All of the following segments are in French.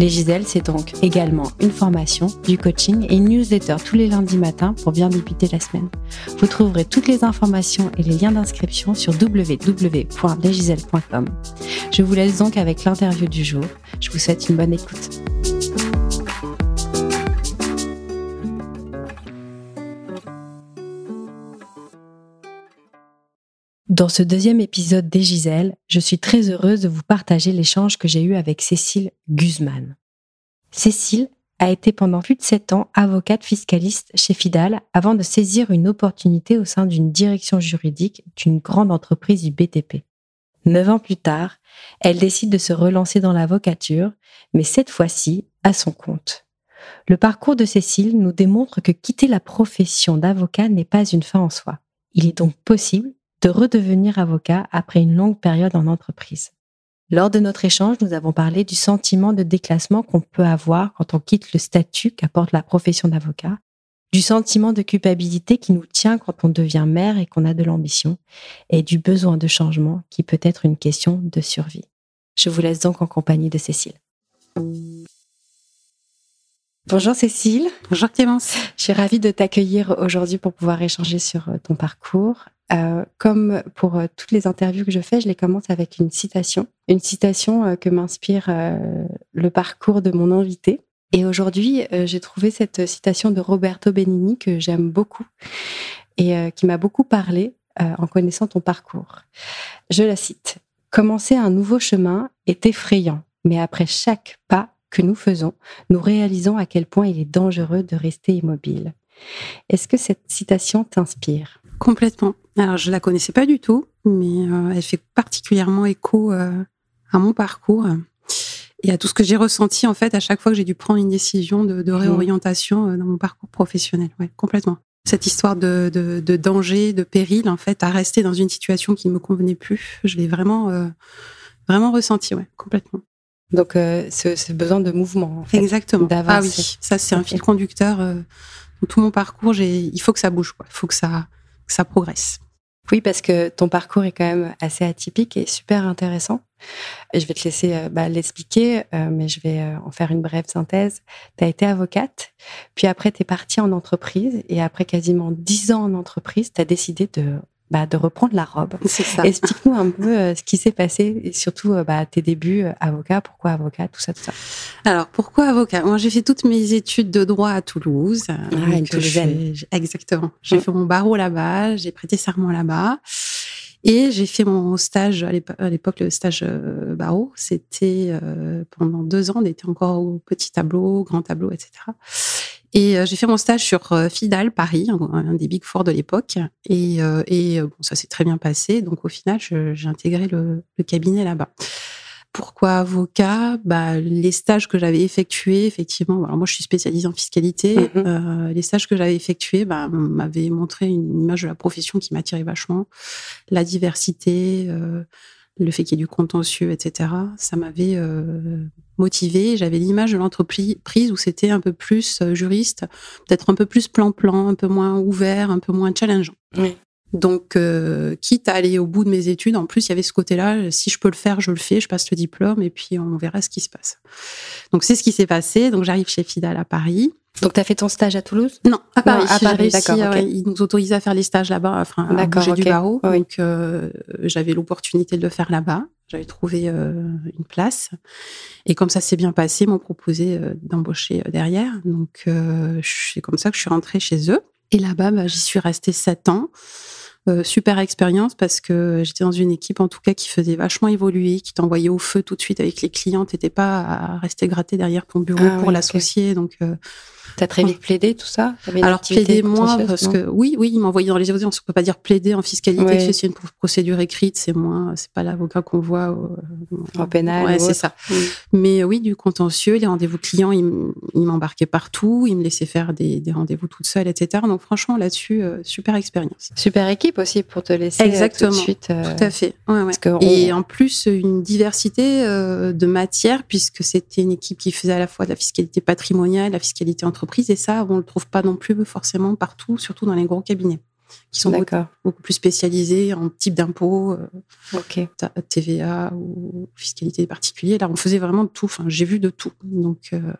Les Giselles, c'est donc également une formation, du coaching et une newsletter tous les lundis matins pour bien débuter la semaine. Vous trouverez toutes les informations et les liens d'inscription sur www.lesgiselles.com. Je vous laisse donc avec l'interview du jour. Je vous souhaite une bonne écoute. Dans ce deuxième épisode des Giselles, je suis très heureuse de vous partager l'échange que j'ai eu avec Cécile Guzman. Cécile a été pendant plus de sept ans avocate fiscaliste chez Fidal avant de saisir une opportunité au sein d'une direction juridique d'une grande entreprise du BTP. Neuf ans plus tard, elle décide de se relancer dans l'avocature, mais cette fois-ci à son compte. Le parcours de Cécile nous démontre que quitter la profession d'avocat n'est pas une fin en soi. Il est donc possible de redevenir avocat après une longue période en entreprise. Lors de notre échange, nous avons parlé du sentiment de déclassement qu'on peut avoir quand on quitte le statut qu'apporte la profession d'avocat, du sentiment de culpabilité qui nous tient quand on devient mère et qu'on a de l'ambition, et du besoin de changement qui peut être une question de survie. Je vous laisse donc en compagnie de Cécile. Bonjour Cécile. Bonjour Clémence. Je suis ravie de t'accueillir aujourd'hui pour pouvoir échanger sur euh, ton parcours. Euh, comme pour euh, toutes les interviews que je fais, je les commence avec une citation. Une citation que m'inspire le parcours de mon invité. Et aujourd'hui, j'ai trouvé cette citation de Roberto Benigni que j'aime beaucoup et qui m'a beaucoup parlé en connaissant ton parcours. Je la cite. Commencer un nouveau chemin est effrayant, mais après chaque pas, que nous faisons, nous réalisons à quel point il est dangereux de rester immobile. Est-ce que cette citation t'inspire? Complètement. Alors, je la connaissais pas du tout, mais euh, elle fait particulièrement écho euh, à mon parcours et à tout ce que j'ai ressenti en fait à chaque fois que j'ai dû prendre une décision de, mmh. réorientation euh, dans mon parcours professionnel. Ouais, complètement. Cette histoire de, de, danger, de péril, en fait, à rester dans une situation qui ne me convenait plus, je l'ai vraiment, vraiment ressenti, ouais, complètement. Donc, ce, besoin de mouvement. En fait, Exactement. Ah oui, ça c'est un fil conducteur. Dans tout mon parcours, il faut que ça bouge, quoi. il faut que ça, ça progresse. Oui, parce que ton parcours est quand même assez atypique et super intéressant. je vais te laisser euh, bah, l'expliquer, mais je vais en faire une brève synthèse. Tu as été avocate, puis après, tu es partie en entreprise, et après quasiment dix ans en entreprise, tu as décidé de bah, de reprendre la robe. Explique-nous un peu euh, ce qui s'est passé et surtout euh, bah, tes débuts euh, avocat, pourquoi avocat, tout ça, tout ça. Alors, pourquoi avocat? Moi, j'ai fait toutes mes études de droit à Toulouse. Ah, une Toulousaine. Exactement. J'ai fait mon barreau là-bas, j'ai prêté serment là-bas. Et j'ai fait mon stage, à l'époque, le stage barreau, c'était pendant deux ans, on était encore au petit tableau, grand tableau, etc. Et euh, j'ai fait mon stage sur euh, Fidal Paris, un, des big four de l'époque. Et, euh, et bon, ça s'est très bien passé. Donc au final, j'ai intégré le, le cabinet là-bas. Pourquoi avocat? Bah, Les stages que j'avais effectués, effectivement, alors moi je suis spécialisée en fiscalité, euh, les stages que j'avais effectués bah, m'avaient montré une image de la profession qui m'attirait vachement, la diversité, euh, le fait qu'il y ait du contentieux, etc. Ça m'avait euh, motivé. J'avais l'image de l'entreprise où c'était un peu plus euh, juriste, peut-être un peu plus plan-plan, un peu moins ouvert, un peu moins challengeant. Donc, euh, quitte à aller au bout de mes études, en plus, il y avait ce côté-là, si je peux le faire, je le fais, je passe le diplôme et puis on verra ce qui se passe. Donc, c'est ce qui s'est passé. Donc, j'arrive chez Fidal à Paris. Donc, tu as fait ton stage à Toulouse? Non, à Paris. à Paris, d'accord. Ils nous autorisaient à faire les stages là-bas, enfin, à bouger du barreau. Donc, euh, j'avais l'opportunité de le faire là-bas. J'avais trouvé euh, une place. Et comme ça s'est bien passé, ils m'ont proposé euh, d'embaucher derrière. Donc, c'est comme ça que je suis rentrée chez eux. Et là-bas, bah, j'y suis restée sept ans. Super expérience parce que j'étais dans une équipe en tout cas qui faisait vachement évoluer, qui t'envoyait au feu tout de suite avec les clients. T'étais pas à rester gratté derrière ton bureau ah pour l'associer. Donc T'as très vite plaidé tout ça? Alors plaider moins parce que oui, oui, il m'envoyait dans les audiences. On peut pas dire plaider en fiscalité, c'est une procédure écrite, c'est moins, c'est pas l'avocat qu'on voit au, en pénal. Ouais, c'est ça. Mais oui, du contentieux, les rendez-vous clients, il, m'embarquait partout, il me laissait faire des, rendez-vous toute seule, etc. Donc franchement, là-dessus, euh, super expérience. Super équipe aussi pour te laisser Exactement. tout de suite. Tout à fait. Et en plus, une diversité de matières puisque c'était une équipe qui faisait à la fois de la fiscalité patrimoniale, la fiscalité entreprise, et ça, on ne le trouve pas non plus forcément partout, surtout dans les gros cabinets, qui sont beaucoup, plus spécialisés en type d'impôt, euh, TVA ou fiscalité particulière. Là, on faisait vraiment de tout. Enfin, j'ai vu de tout. Donc, euh,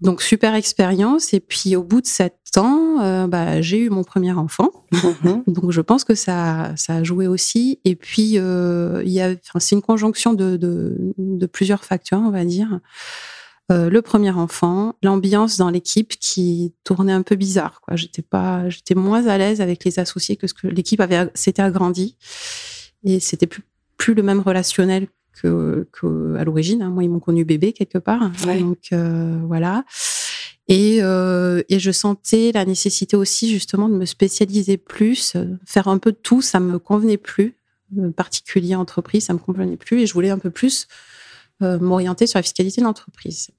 donc super expérience. Et puis au bout de sept ans, euh, bah, j'ai eu mon premier enfant. Mhm. Donc je pense que ça, ça a joué aussi. Et puis euh, il y a, c'est une conjonction de, de, de, plusieurs facteurs, on va dire. Euh, le premier enfant, l'ambiance dans l'équipe qui tournait un peu bizarre. Quoi. J'étais pas, j'étais moins à l'aise avec les associés que ce que l'équipe avait s'était agrandie et c'était plus plus le même relationnel que, à l'origine. Hein. Moi, ils m'ont connu bébé quelque part. Donc euh, voilà. Et, euh, et je sentais la nécessité aussi justement de me spécialiser plus, faire un peu de tout. Ça me convenait plus. particulier entreprise, ça me convenait plus. Et je voulais un peu plus euh, m'orienter sur la fiscalité de l'entreprise.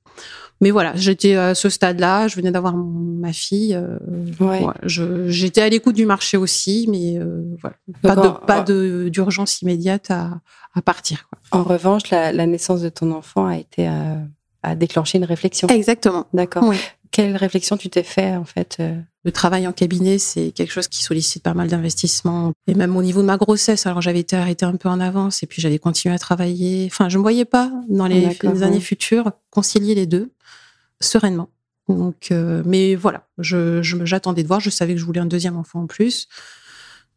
Mais voilà, j'étais à ce stade-là, je venais d'avoir ma fille. Euh, ouais. j'étais à l'écoute du marché aussi, mais euh, voilà, pas, de, pas de, d'urgence immédiate à, à partir. Quoi. En revanche, la, la, naissance de ton enfant a été à, à déclencher une réflexion. Exactement. D'accord. Quelle réflexion tu t'es fait en fait euh? Le travail en cabinet, c'est quelque chose qui sollicite pas mal d'investissement. Et même au niveau de ma grossesse, alors j'avais été arrêtée un peu en avance et puis j'allais continuer à travailler. Enfin, je ne me voyais pas dans les, années futures concilier les deux sereinement. Donc, euh, mais voilà, je, j'attendais de voir. Je savais que je voulais un deuxième enfant en plus.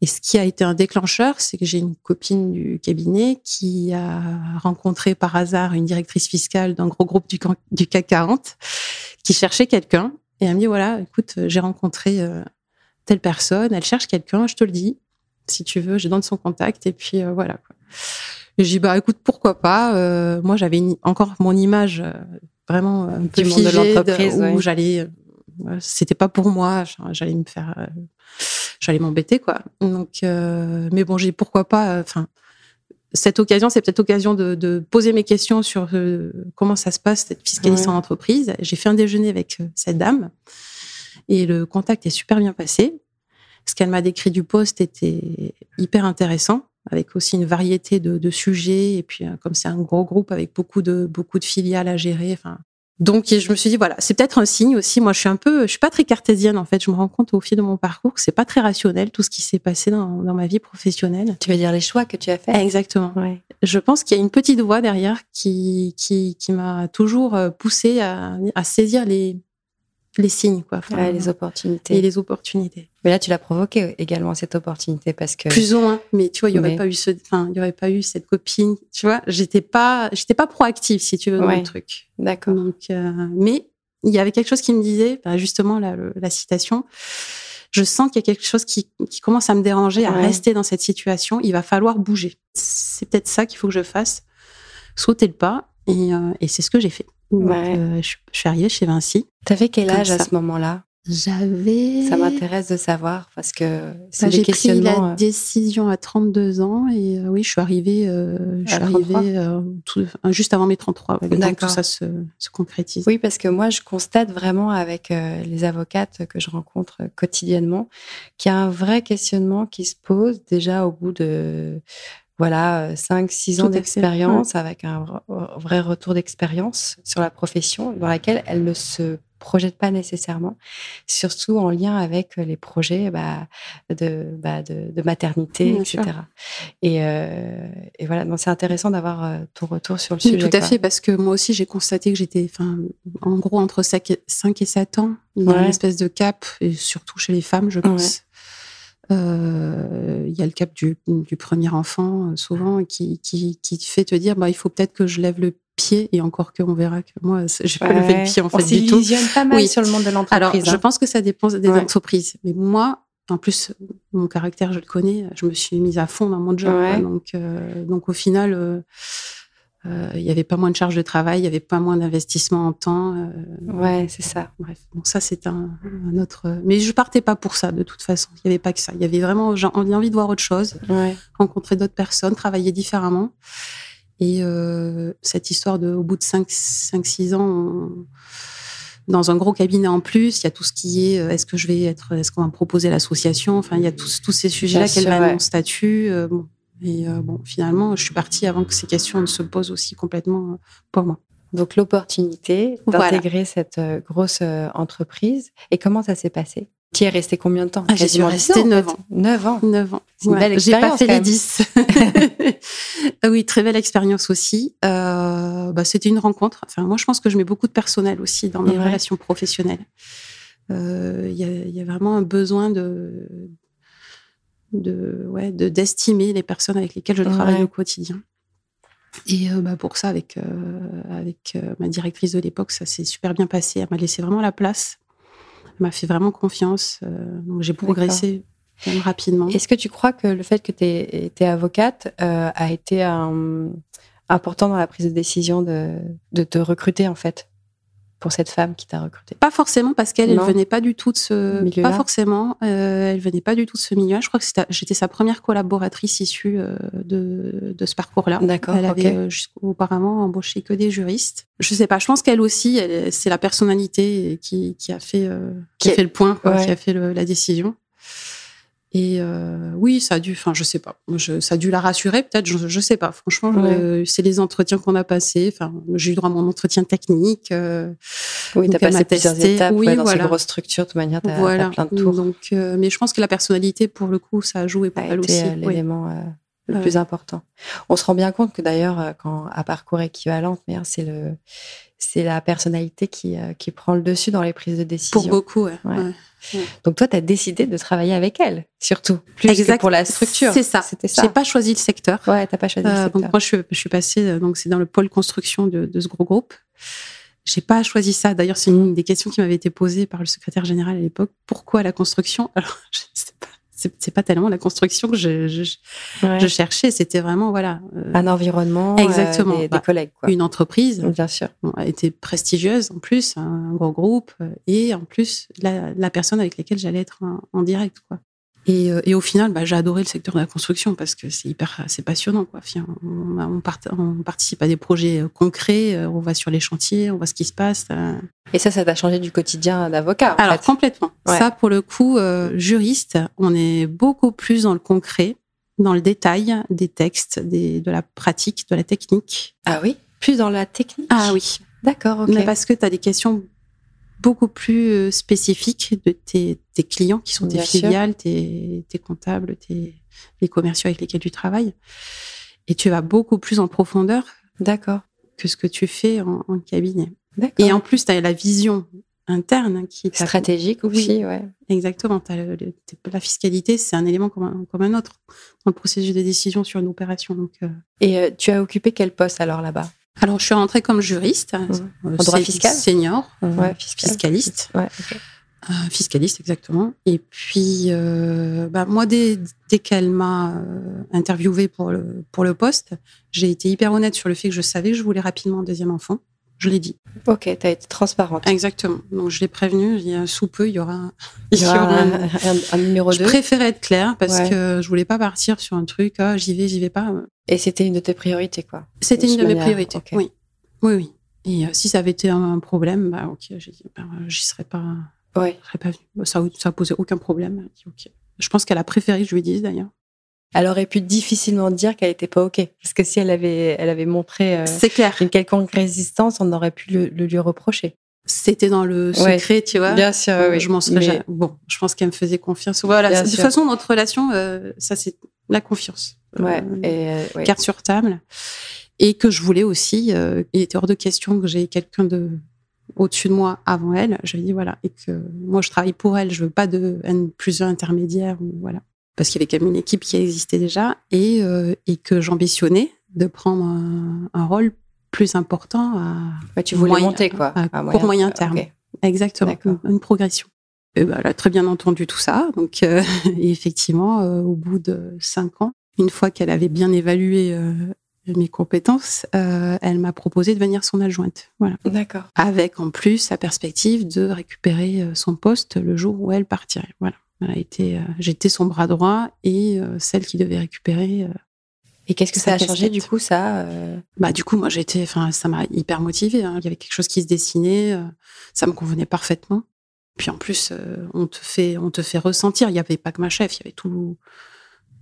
Et ce qui a été un déclencheur, c'est que j'ai une copine du cabinet qui a rencontré par hasard une directrice fiscale d'un gros groupe du, du CAC 40 qui cherchait quelqu'un. Et elle me dit, voilà, écoute, j'ai rencontré euh, telle personne, elle cherche quelqu'un, je te le dis. Si tu veux, je donne son contact. Et puis, euh, voilà. Quoi. Et j'ai dit, bah, écoute, pourquoi pas. Euh, moi, j'avais encore mon image vraiment un peu figée de l'entreprise, où j'allais... C'était pas pour moi, j'allais me faire... j'allais m'embêter, quoi. Donc, mais bon, j'ai pourquoi pas... Enfin, cette occasion, c'est peut-être l'occasion de, poser mes questions sur euh, comment ça se passe, cette fiscalisation en entreprise. J'ai fait un déjeuner avec euh, cette dame et le contact est super bien passé. Ce qu'elle m'a décrit du poste était hyper intéressant, avec aussi une variété de, sujets. Et puis, euh, comme c'est un gros groupe avec beaucoup de, beaucoup de filiales à gérer, enfin, donc, je me suis dit, voilà, c'est peut-être un signe aussi. Moi, je suis un peu, je suis pas très cartésienne, en fait. Je me rends compte au fil de mon parcours que c'est pas très rationnel, tout ce qui s'est passé dans, ma vie professionnelle. Tu veux dire les choix que tu as faits? Exactement. Ouais. Je pense qu'il y a une petite voix derrière qui, qui, qui m'a toujours poussée à, à saisir les, les signes, quoi. les opportunités. Et les opportunités. Mais là, tu l'as provoqué également cette opportunité parce que plus ou moins. Mais tu vois, il y aurait pas eu ce, enfin, il y aurait pas eu cette copine. Tu vois, j'étais pas, j'étais pas proactive si tu veux dans le truc. D'accord. Donc, euh, mais il y avait quelque chose qui me disait, bah, justement la, la citation. Je sens qu'il y a quelque chose qui, qui commence à me déranger, à rester dans cette situation. Il va falloir bouger. C'est peut-être ça qu'il faut que je fasse, sauter le pas. Et, euh, et c'est ce que j'ai fait. Euh, je, suis arrivée chez Vinci. Tu avais quel âge à ce moment-là? J'avais. Ça m'intéresse de savoir parce que c'est bah, J'ai pris la euh, décision à 32 ans et oui, je suis arrivée, je suis arrivée juste avant mes 33. donc tout ça se, se, concrétise. Oui, parce que moi, je constate vraiment avec les avocates que je rencontre quotidiennement qu'il y a un vrai questionnement qui se pose déjà au bout de voilà, 5, euh, 6 ans d'expérience avec un vrai retour d'expérience sur la profession dans laquelle elle ne se projette pas nécessairement, surtout en lien avec les projets bah, de, bah, de, maternité, etc. Euh, et, voilà, donc c'est intéressant d'avoir euh, ton retour sur le sujet. Tout à fait, parce que moi aussi j'ai constaté que j'étais, en gros, entre 5 et 7 ans, dans une espèce de cap, et surtout chez les femmes, je pense. Euh, il y a le cap du, du premier enfant, euh, souvent, qui, qui, qui, fait te dire bah, il faut peut-être que je lève le pied, et encore que on verra que moi, j'ai pas levé le pied en fait du tout. pas mal sur le monde de l'entreprise. Alors, je hein. pense que ça dépend des entreprises. Mais moi, en plus, mon caractère, je le connais, je me suis mise à fond dans mon job. Donc, euh, donc, au final, Euh, il y avait pas moins de charges de travail, il y avait pas moins d'investissement en temps. euh, Ouais, c'est ça. Bref, bon, ça c'est un, un autre. Mais je partais pas pour ça de toute façon. Il y avait pas que ça. Il y avait vraiment j'ai envie de voir autre chose, Ouais. rencontrer d'autres personnes, travailler différemment. Et euh, cette histoire de, au bout de 5-6 ans, on- dans un gros cabinet en plus, il y a tout ce qui est, euh, est-ce que je vais être, est-ce qu'on va me proposer l'association? Enfin, il y a tous, tous ces sujets-là, quel va être ouais. mon statut euh, bon. Et euh, bon, finalement, je suis partie avant que ces questions ne se posent aussi complètement euh, pour moi. Donc l'opportunité Voilà. d'intégrer cette euh, grosse entreprise. Et comment ça s'est passé? Tu y es resté combien de temps? Ah, j'y suis Quasiment restée 10 ans, en neuf fait. ans. 9 ans. 9 ans. C'est une belle J'ai pas expérience, fait les même. 10. Ah oui, très belle expérience aussi. Euh, bah, C'était une rencontre. Enfin, moi, je pense que je mets beaucoup de personnel aussi dans mes Ouais. relations professionnelles. Euh, y, il y a vraiment un besoin de de ouais de d'estimer les personnes avec lesquelles je travaille Ouais. au quotidien. Et euh, bah, pour ça, avec euh, avec euh, ma directrice de l'époque, ça s'est super bien passé. Elle m'a laissé vraiment la place. Elle m'a fait vraiment confiance. Donc j'ai progressé même rapidement. Est-ce que tu crois que le fait que tu étais avocate euh, a été important dans la prise de décision de, de te recruter, en fait, pour cette femme qui t'a recruté Pas forcément parce qu'elle, elle Non. venait pas du tout de ce Milieu-là. pas forcément. euh, elle venait pas du tout de ce milieu. Je crois que j'étais sa première collaboratrice issue euh, de, de ce parcours-là. D'accord, Elle avait ok. euh, jusqu'auparavant embauché que des juristes. Je sais pas. Je pense qu'elle aussi, c'est la personnalité qui, qui a fait qui, a fait le point, quoi, ouais. qui a fait le- la décision. Et euh, oui, ça a dû. Enfin, je sais pas. Je- ça a dû la rassurer, peut-être. Je, je sais pas. Franchement, Ouais. euh, c'est les entretiens qu'on a passés. Enfin, j'ai eu droit à mon entretien technique. euh, Oui, tu as Donc, elle passé plusieurs étapes Oui, ouais, dans voilà. ces grosses structures. De toute manière, tu as, voilà. plein de tours. Donc, euh, mais je pense que la personnalité, pour le coup, ça a joué elle été aussi. Oui. l'élément le plus important. On se rend bien compte que d'ailleurs, quand à parcours équivalent, hein, c'est le c'est la personnalité qui, qui prend le dessus dans les prises de décision. Pour beaucoup, ouais. Ouais. Ouais. Donc toi, tu as décidé de travailler avec elle, surtout, plus Exact. que pour la structure. C'est ça. C'était ça. J'ai pas choisi le secteur. Ouais, t'as pas choisi le Euh, secteur. donc moi, je suis, je suis passée, euh, donc c'est dans le pôle construction de, de ce gros groupe. J'ai pas choisi ça. D'ailleurs, c'est une des questions qui m'avait été posée par le secrétaire général à l'époque. Pourquoi la construction? Alors, je sais pas. C'est pas tellement la construction que je, je, Ouais. je cherchais. C'était vraiment voilà euh, Un environnement, Exactement. euh, des, des Bah, collègues, quoi. une entreprise. Bien sûr. Bon, elle était prestigieuse en plus, un gros groupe, euh, et en plus la, la personne avec laquelle j'allais être en, en direct. Quoi. Et, euh, et au final, bah, j'ai adoré le secteur de la construction parce que c'est hyper, c'est passionnant. Quoi. On, on, part- on participe à des projets euh, concrets, euh, on va sur les chantiers, on voit ce qui se passe. Et ça, ça t'a changé du quotidien d'avocat. Alors fait. complètement. Ouais. Ça, pour le coup, euh, juriste, on est beaucoup plus dans le concret, dans le détail des textes, des, de la pratique, de la technique. Ah oui? Plus dans la technique? Ah oui. D'accord, ok. Mais parce que tu as des questions beaucoup plus euh, spécifiques de tes, tes clients qui sont tes Bien filiales, tes, tes comptables, tes, les commerciaux avec lesquels tu travailles. Et tu vas beaucoup plus en profondeur D'accord. que ce que tu fais en, en cabinet. Et en plus, tu as la vision interne qui t'a- Stratégique Oui. aussi, ouais. Exactement. le- le- la fiscalité, c'est un élément comme un, comme un autre dans le processus de décision sur une opération. Donc, euh, Et euh, tu as occupé quel poste alors là-bas? Alors, je suis rentrée comme juriste, En droit sé- fiscal senior, Ouais, fiscal. fiscaliste. Ouais. Euh, fiscaliste, exactement. Et puis, euh, bah, moi, dès, dès qu'elle m'a euh, interviewée pour le, pour le poste, j'ai été hyper honnête sur le fait que je savais que je voulais rapidement un deuxième enfant. Je l'ai dit. Ok, tu as été transparente. Exactement. Donc, je l'ai prévenu. Il y a sous peu, il y aura, un- Il y aura un- un, un- un numéro Je 2. préférais être claire parce Ouais. que je voulais pas partir sur un truc, ah, j'y vais, j'y vais pas. Et c'était une de tes priorités, quoi. C'était une de mes priorités. ok. Oui. Oui, oui. Et euh, si ça avait été un problème, bah, ok, j'ai dit, bah, j'y serais pas, Ouais. je serais pas venue. Ça, ça posait aucun problème. Dit, ok. Je pense qu'elle a préféré que je lui dise d'ailleurs. Elle aurait pu difficilement dire qu'elle n'était pas OK. Parce que si elle avait, elle avait montré euh, clair. une quelconque résistance, on aurait pu le, le lui reprocher. C'était dans le Ouais. secret, tu vois. Bien sûr, oui. Je m'en serais Mais- jamais- Bon, je pense qu'elle me faisait confiance. Voilà. Bien De toute façon, notre relation, euh, ça, c'est la confiance. Ouais. Euh, et, ouais. carte sur table. Et que je voulais aussi, il était hors de question que j'ai quelqu'un de au-dessus de moi avant elle. Je lui ai dit voilà, et que moi je travaille pour elle, je veux pas de N plus intermédiaire, voilà. Parce qu'il y avait quand même une équipe qui existait déjà et, euh, et que j'ambitionnais de prendre un, un rôle plus important à, tu voulais moyen- monter, quoi. à à court moyen terme. Exactement, une, progression. Et ben, elle a très bien entendu tout ça. Donc, euh, et effectivement, euh, au bout de cinq ans, une fois qu'elle avait bien évalué euh, mes compétences, elle m'a proposé de devenir son adjointe. Voilà. D'accord. Avec en plus la perspective de récupérer son poste le jour où elle partirait. Voilà. Euh, j'étais son bras droit et celle qui devait récupérer. et qu'est-ce que ça a changé du coup ça Bah du coup moi j'étais, enfin ça m'a hyper motivée. Hein. Il y avait quelque chose qui se dessinait, ça me convenait parfaitement. Puis en plus on te fait, on te fait ressentir. Il y avait pas que ma chef, il y avait tout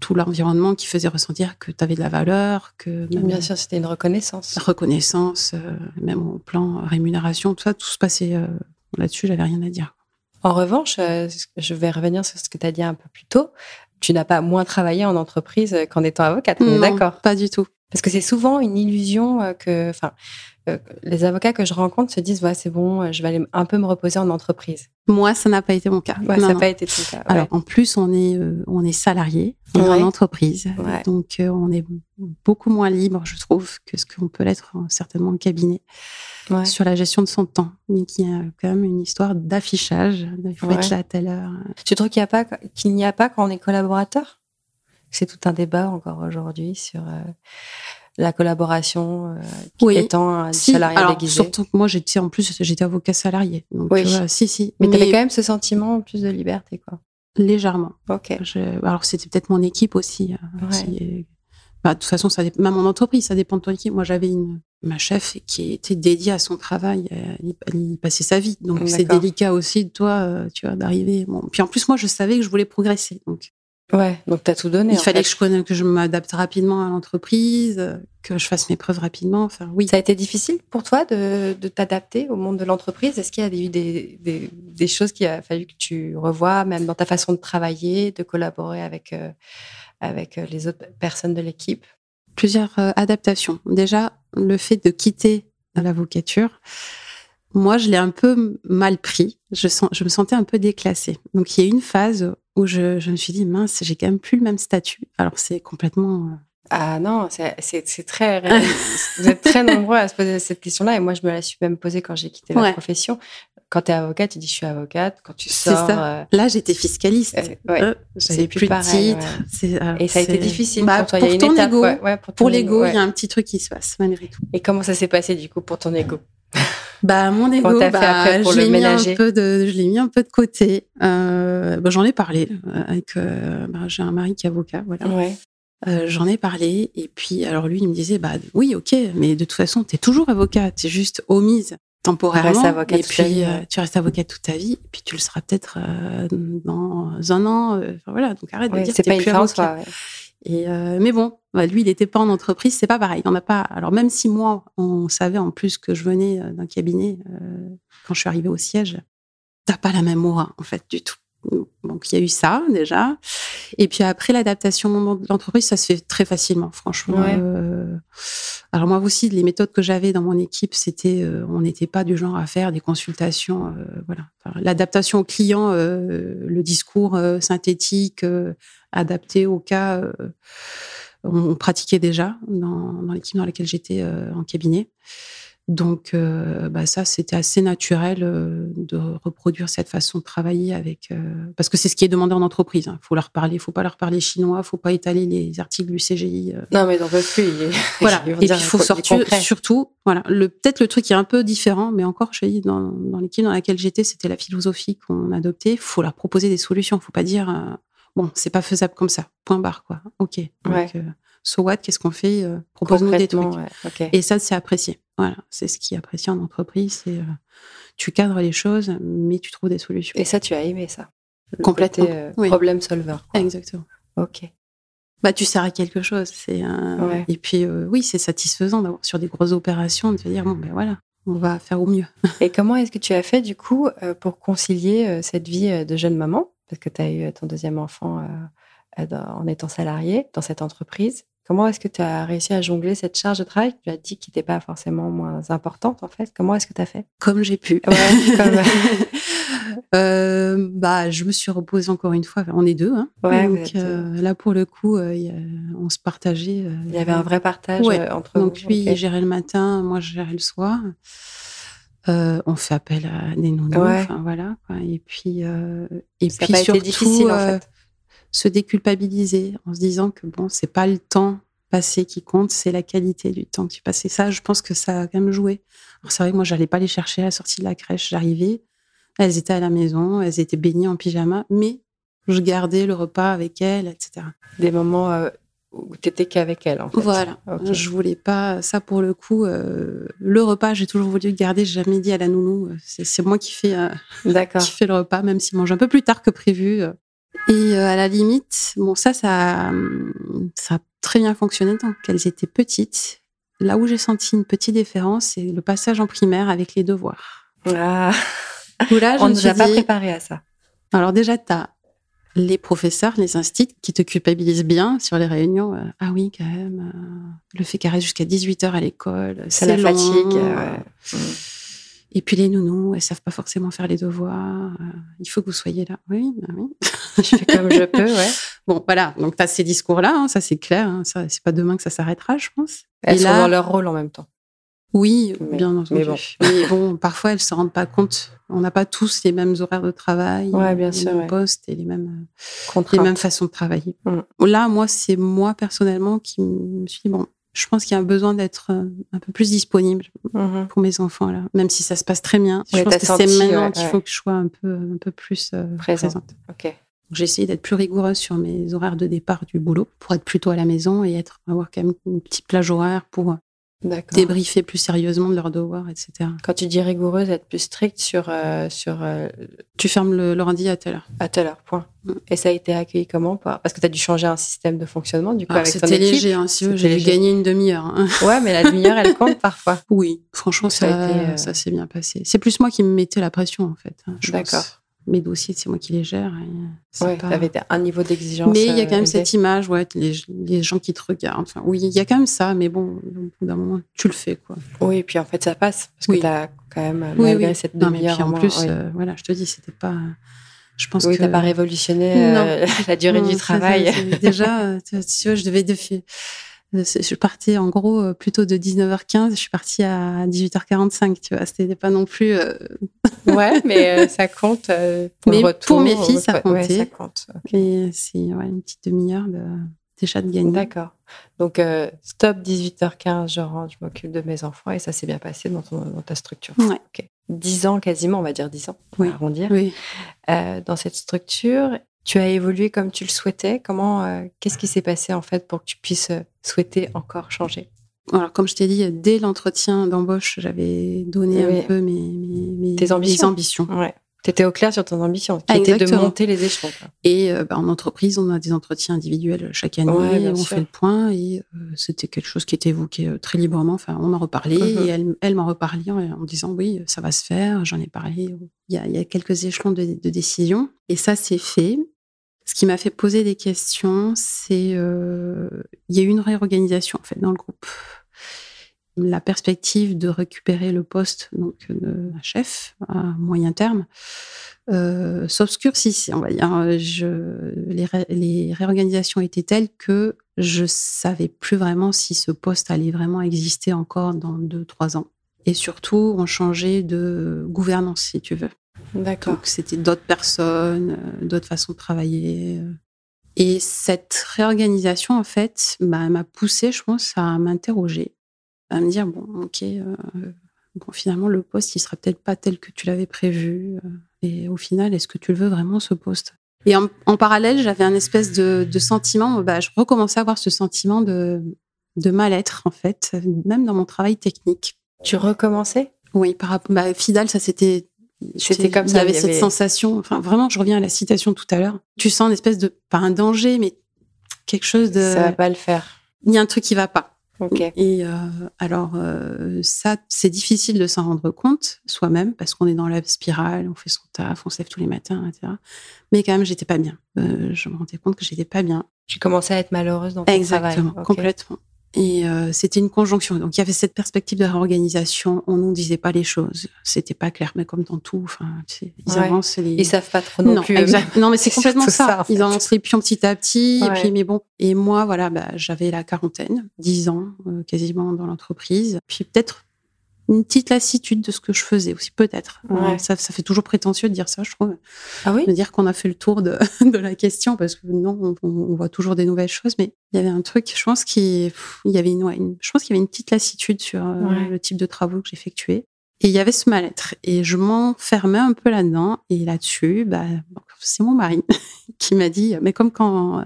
tout l'environnement qui faisait ressentir que tu avais de la valeur, que bien sûr c'était une reconnaissance. Reconnaissance, euh, même au plan rémunération, tout ça, tout se passait euh, là-dessus, j'avais rien à dire. En revanche, euh, je vais revenir sur ce que tu as dit un peu plus tôt. Tu n'as pas moins travaillé en entreprise qu'en étant avocate, on est d'accord Pas du tout. Parce que c'est souvent une illusion que, enfin, les avocats que je rencontre se disent ouais c'est bon, je vais aller un peu me reposer en entreprise. Moi, ça n'a pas été mon cas. ça n'a pas été ton cas. Alors en plus, on est on est salarié en entreprise, donc on est beaucoup moins libre, je trouve, que ce qu'on peut l'être certainement en cabinet sur la gestion de son temps, mais qui a quand même une histoire d'affichage. Il faut être là à telle heure. Tu trouves qu'il n'y a pas qu'il n'y a pas quand on est collaborateur? C'est tout un débat encore aujourd'hui sur la collaboration euh, oui. étant un si. salarié Alors, déguisé. Surtout que moi, j'étais en plus, j'étais avocat salarié. Donc, oui. si, si. Mais, tu avais quand même ce sentiment plus de liberté, quoi. Légèrement. Ok. alors, c'était peut-être mon équipe aussi. Euh, ouais. Bah, de toute façon, ça dépend... même mon entreprise, ça dépend de ton équipe. Moi, j'avais une ma chef qui était dédiée à son travail, elle, y passait sa vie. Donc, c'est délicat aussi de toi, euh, tu vois, d'arriver. Bon. Puis en plus, moi, je savais que je voulais progresser. Donc, Ouais, donc tu as tout donné. Il fallait que je connaisse, que je m'adapte rapidement à l'entreprise, que je fasse mes preuves rapidement. Enfin, oui. Ça a été difficile pour toi de, de t'adapter au monde de l'entreprise? Est-ce qu'il y a eu des, des, des, choses qu'il a fallu que tu revoies, même dans ta façon de travailler, de collaborer avec, euh, avec euh, les autres personnes de l'équipe? Plusieurs euh, adaptations. Déjà, le fait de quitter l'avocature, moi, je l'ai un peu mal pris. Je, sens, je me sentais un peu déclassée. Donc, il y a une phase où je, je me suis dit, mince, j'ai quand même plus le même statut. Alors, c'est complètement. Euh, ah non, c'est très. vous êtes très nombreux à se poser cette question-là. Et moi, je me la suis même posée quand j'ai quitté la profession. Quand tu es avocate, tu dis je suis avocate. Quand tu sors. Ça. Euh, Là, j'étais fiscaliste. Euh, ouais, j'avais plus, de titre. Et ça a été difficile bah, pour toi. Pour ton ego. pour, pour l'ego, il y a un petit truc qui se passe, malgré tout. Et comment ça s'est passé, du coup, pour ton ego? Bah mon ego, bah, je l'ai mis un peu de, je l'ai mis un peu de côté. Euh, bah, j'en ai parlé euh, avec, euh, bah, j'ai un mari qui est avocat, voilà. Ouais. Euh, j'en ai parlé et puis alors lui il me disait bah oui ok mais de toute façon tu es toujours avocat tu es juste omise temporairement avocat et puis tu restes avocat toute ta vie et puis tu le seras peut-être dans un an enfin voilà donc arrête de dire c'est pas une fin ouais. Et euh, mais bon, bah, lui, il n'était pas en entreprise, c'est pas pareil. On n'a pas. Alors même si moi, on savait en plus que je venais euh, d'un cabinet euh, quand je suis arrivée au siège, t'as pas la même aura en fait du tout. Donc il y a eu ça déjà. Et puis après l'adaptation de l'entreprise, ça se fait très facilement, franchement. Ouais. Euh, alors moi aussi, les méthodes que j'avais dans mon équipe, c'était, euh, on n'était pas du genre à faire des consultations, euh, voilà. Enfin, L'adaptation au client, le discours synthétique, adapté au cas, on, pratiquait déjà dans, dans l'équipe dans laquelle j'étais en cabinet. Donc, euh, bah ça, c'était assez naturel euh, de reproduire cette façon de travailler avec, euh, parce que c'est ce qui est demandé en entreprise. Il hein. faut leur parler, il faut pas leur parler chinois, il faut pas étaler les articles du CGI. Non, mais n'en peuvent plus. voilà. Et puis il faut sortir, surtout, voilà, le peut-être le truc qui est un peu différent, mais encore, je dis, dans, dans l'équipe dans laquelle j'étais, c'était la philosophie qu'on adoptait. Il faut leur proposer des solutions. Il faut pas dire, bon, c'est pas faisable comme ça. Point barre, quoi. Ok. Donc, ouais. So what Qu'est-ce qu'on fait Propose-nous des trucs. Ouais, okay. Et ça, c'est apprécié. Voilà, c'est ce qui est apprécié en entreprise. C'est euh, tu cadres les choses, mais tu trouves des solutions. Et ça, tu as aimé ça Complètement. Côté, euh, oui. Problem solver. Quoi. Exactement. Ok. Bah, tu sers à quelque chose. C'est un... ouais. Et puis, euh, oui, c'est satisfaisant d'avoir sur des grosses opérations de te dire bon, ben voilà, on va faire au mieux. Et comment est-ce que tu as fait, du coup, euh, pour concilier euh, cette vie de jeune maman? Parce que tu as eu ton deuxième enfant en étant salarié dans cette entreprise. Comment est-ce que tu as réussi à jongler cette charge de travail? Tu as dit qui n'était pas forcément moins importante, en fait. Comment est-ce que tu as fait? Comme j'ai pu. Ouais, comme... euh, bah, je me suis reposée encore une fois. On est deux. Hein. Ouais, Donc, euh, là, pour le coup, euh, y a, on se partageait. euh, Il y avait un vrai partage ouais. euh, entre Donc, vous. lui, il gérait le matin, moi, je gérais le soir. Euh, on fait appel à des nounous. Ouais. Enfin, voilà. quoi. Et puis, euh, et Ça puis pas été surtout, difficile, en euh, fait. Se déculpabiliser en se disant que bon, c'est pas le temps passé qui compte, c'est la qualité du temps que tu passes. Et ça, je pense que ça a quand même joué. C'est vrai que moi, j'allais pas les chercher à la sortie de la crèche. J'arrivais, elles étaient à la maison, elles étaient baignées en pyjama, mais je gardais le repas avec elles, etc. Des moments euh, où tu étais qu'avec elles, en fait. Voilà. Je voulais pas, ça pour le coup, euh, le repas, j'ai toujours voulu le garder, j'ai jamais dit à la nounou. Euh, c'est moi qui fais, qui fais le repas, même s'il mange un peu plus tard que prévu. Et à la limite, bon, ça, ça, ça a très bien fonctionné tant qu'elles étaient petites. Là où j'ai senti une petite différence, c'est le passage en primaire avec les devoirs. Ah. On ne nous a pas préparé à ça. Alors déjà, tu as les professeurs, les instituts qui te culpabilisent bien sur les réunions. Euh, ah oui, quand même, euh, le fait qu'elle reste jusqu'à 18h à l'école, c'est la fatigue. Mm. Et puis les nounous, elles savent pas forcément faire les devoirs. Euh, il faut que vous soyez là. Oui, bah oui. je fais comme je peux, ouais. Bon, voilà. Donc, tu as ces discours-là, hein, ça c'est clair. Hein, ça, c'est pas demain que ça s'arrêtera, je pense. Elles sont dans leur rôle en même temps. Oui, bien entendu. Mais bon. mais bon, parfois, elles se rendent pas compte. On n'a pas tous les mêmes horaires de travail, ouais, bien les mêmes postes et les mêmes, euh, les mêmes façons de travailler. Mm. Là, moi, c'est moi personnellement qui me suis dit, bon, je pense qu'il y a besoin d'être euh, un peu plus disponible mm-hmm. pour mes enfants, là. Même si ça se passe très bien. je pense que c'est maintenant qu'il faut que je sois un peu, un peu plus euh, présente. Ok. J'ai essayé d'être plus rigoureuse sur mes horaires de départ du boulot pour être plutôt à la maison et être, avoir quand même une petite plage horaire pour débriefer plus sérieusement de leurs devoirs, etc. Quand tu dis rigoureuse, être plus stricte sur... Euh, sur euh, tu fermes le, lundi à telle heure. À telle heure, point. Mm. Et ça a été accueilli comment Parce que tu as dû changer un système de fonctionnement, du coup, avec ton équipe. C'était léger, hein, si j'ai dû gagner une demi-heure. Hein. Ouais, mais la demi-heure, elle compte parfois. Oui, franchement, ça, ça, euh, ça s'est bien passé. C'est plus moi qui me mettais la pression, en fait. Hein, D'accord mes dossiers, c'est moi qui les gère. Oui, tu avais un niveau d'exigence. Mais il y a quand même euh, cette image, ouais, les, gens qui te regardent. Enfin, oui, il y a quand même ça, mais bon, au bout d'un moment, tu le fais. Quoi. Oui, et puis en fait, ça passe. Parce que tu as quand même, malgré cette demi-heure. En, plus, euh, voilà, je te dis, c'était pas. Je pense oui, que. tu pas révolutionné euh, la durée du travail. déjà, tu vois, je devais défier je partais en gros euh, plutôt de 19h15, je suis partie à 18h45, tu vois, c'était pas non plus. Euh, ouais, mais euh, ça compte. pour mais retour, pour mes filles, ça comptait. Ouais, ça compte. Et c'est ouais, une petite demi-heure de, déjà de gagner. D'accord. Donc, stop 18h15, je rentre, je m'occupe de mes enfants et ça s'est bien passé dans, ton, dans ta structure. Ouais. 10 ans quasiment, on va dire 10 ans, oui. arrondir, oui. dans cette structure tu as évolué comme tu le souhaitais. Comment, euh, qu'est-ce qui s'est passé en fait pour que tu puisses euh, souhaiter encore changer? Alors, comme je t'ai dit, dès l'entretien d'embauche, j'avais donné un peu mes, mes, Tes ambitions. ambitions. Ouais. Tu étais au clair sur ton ambition, qui était de monter les échelons. Et euh, bah, en entreprise, on a des entretiens individuels chaque année, on fait le point, et c'était quelque chose qui était évoqué très librement. Enfin, on en reparlait, et elle, elle m'en reparlait en, disant oui, ça va se faire, j'en ai parlé. Il y, a, il y a quelques échelons de, de décision, et ça c'est fait. Ce qui m'a fait poser des questions, c'est euh, il y a eu une réorganisation en fait dans le groupe. La perspective de récupérer le poste donc de chef à moyen terme euh, s'obscurcissait, on va dire. Je, les, les, réorganisations étaient telles que je savais plus vraiment si ce poste allait vraiment exister encore dans deux trois ans. Et surtout, on changeait de gouvernance, si tu veux. D'accord. Donc, c'était d'autres personnes, euh, d'autres façons de travailler. Euh. Et cette réorganisation, en fait, bah, m'a poussé, je pense, à m'interroger, à me dire bon, ok, euh, bon, finalement, le poste, il sera peut-être pas tel que tu l'avais prévu. et au final, est-ce que tu le veux vraiment, ce poste? Et en, parallèle, j'avais un espèce de, sentiment, bah, je recommençais à avoir ce sentiment de, de mal-être, en fait, même dans mon travail technique. Tu recommençais? Oui, par rapport, bah, Fidal, ça s'était c'était comme ça. Il y avait cette sensation. Enfin, vraiment, je reviens à la citation tout à l'heure. Tu sens une espèce de, pas un danger, mais quelque chose de. Ça va pas le faire. Il y a un truc qui va pas. Et euh, alors, euh, ça, c'est difficile de s'en rendre compte soi-même parce qu'on est dans la spirale, on fait son taf, on se lève tous les matins, etc. Mais quand même, j'étais pas bien. Euh, je me rendais compte que j'étais pas bien. J'ai commencé à être malheureuse dans ton Exactement, complètement. Et euh, c'était une conjonction. Donc il y avait cette perspective de réorganisation. On nous disait pas les choses. C'était pas clair, mais comme dans tout, enfin, ils avancent. Les... Ils savent pas trop non, non plus. Exact. Non, mais c'est complètement ça. ils avancent les pions petit à petit. Et puis, mais bon. Et moi, voilà, bah, j'avais la quarantaine, dix ans euh, quasiment dans l'entreprise. Puis peut-être une petite lassitude de ce que je faisais aussi, peut-être. Ouais. Ça, ça fait toujours prétentieux de dire ça, je trouve. Ah oui? De dire qu'on a fait le tour de, de la question, parce que non, on, on voit toujours des nouvelles choses, mais il y avait un truc, je pense qu'il il y avait une, ouais, une- je pense qu'il y avait une petite lassitude sur euh, Ouais. le type de travaux que j'effectuais. Et il y avait ce mal-être. Et je m'enfermais un peu là-dedans. Et là-dessus, bah, c'est mon mari qui m'a dit, mais comme quand, euh,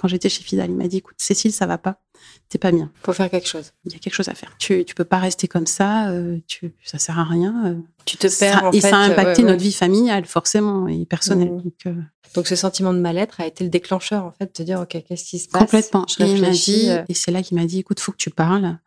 quand j'étais chez Fidal, il m'a dit, écoute, Cécile, ça va pas. T'es pas bien. Faut faire quelque chose. Il y a quelque chose à faire. Tu, tu peux pas rester comme ça. euh, tu, ça sert à rien. euh. Tu te Ça- perds en et fait. ça a impacté ouais, ouais. notre vie familiale, forcément, et personnelle. Mhm. Donc, euh, Donc ce sentiment de mal-être a été le déclencheur en fait de te dire ok qu'est-ce qui se passe? Complètement. Je Et il réfléchis. dit, euh, et c'est là qu'il m'a dit, écoute, faut que tu parles.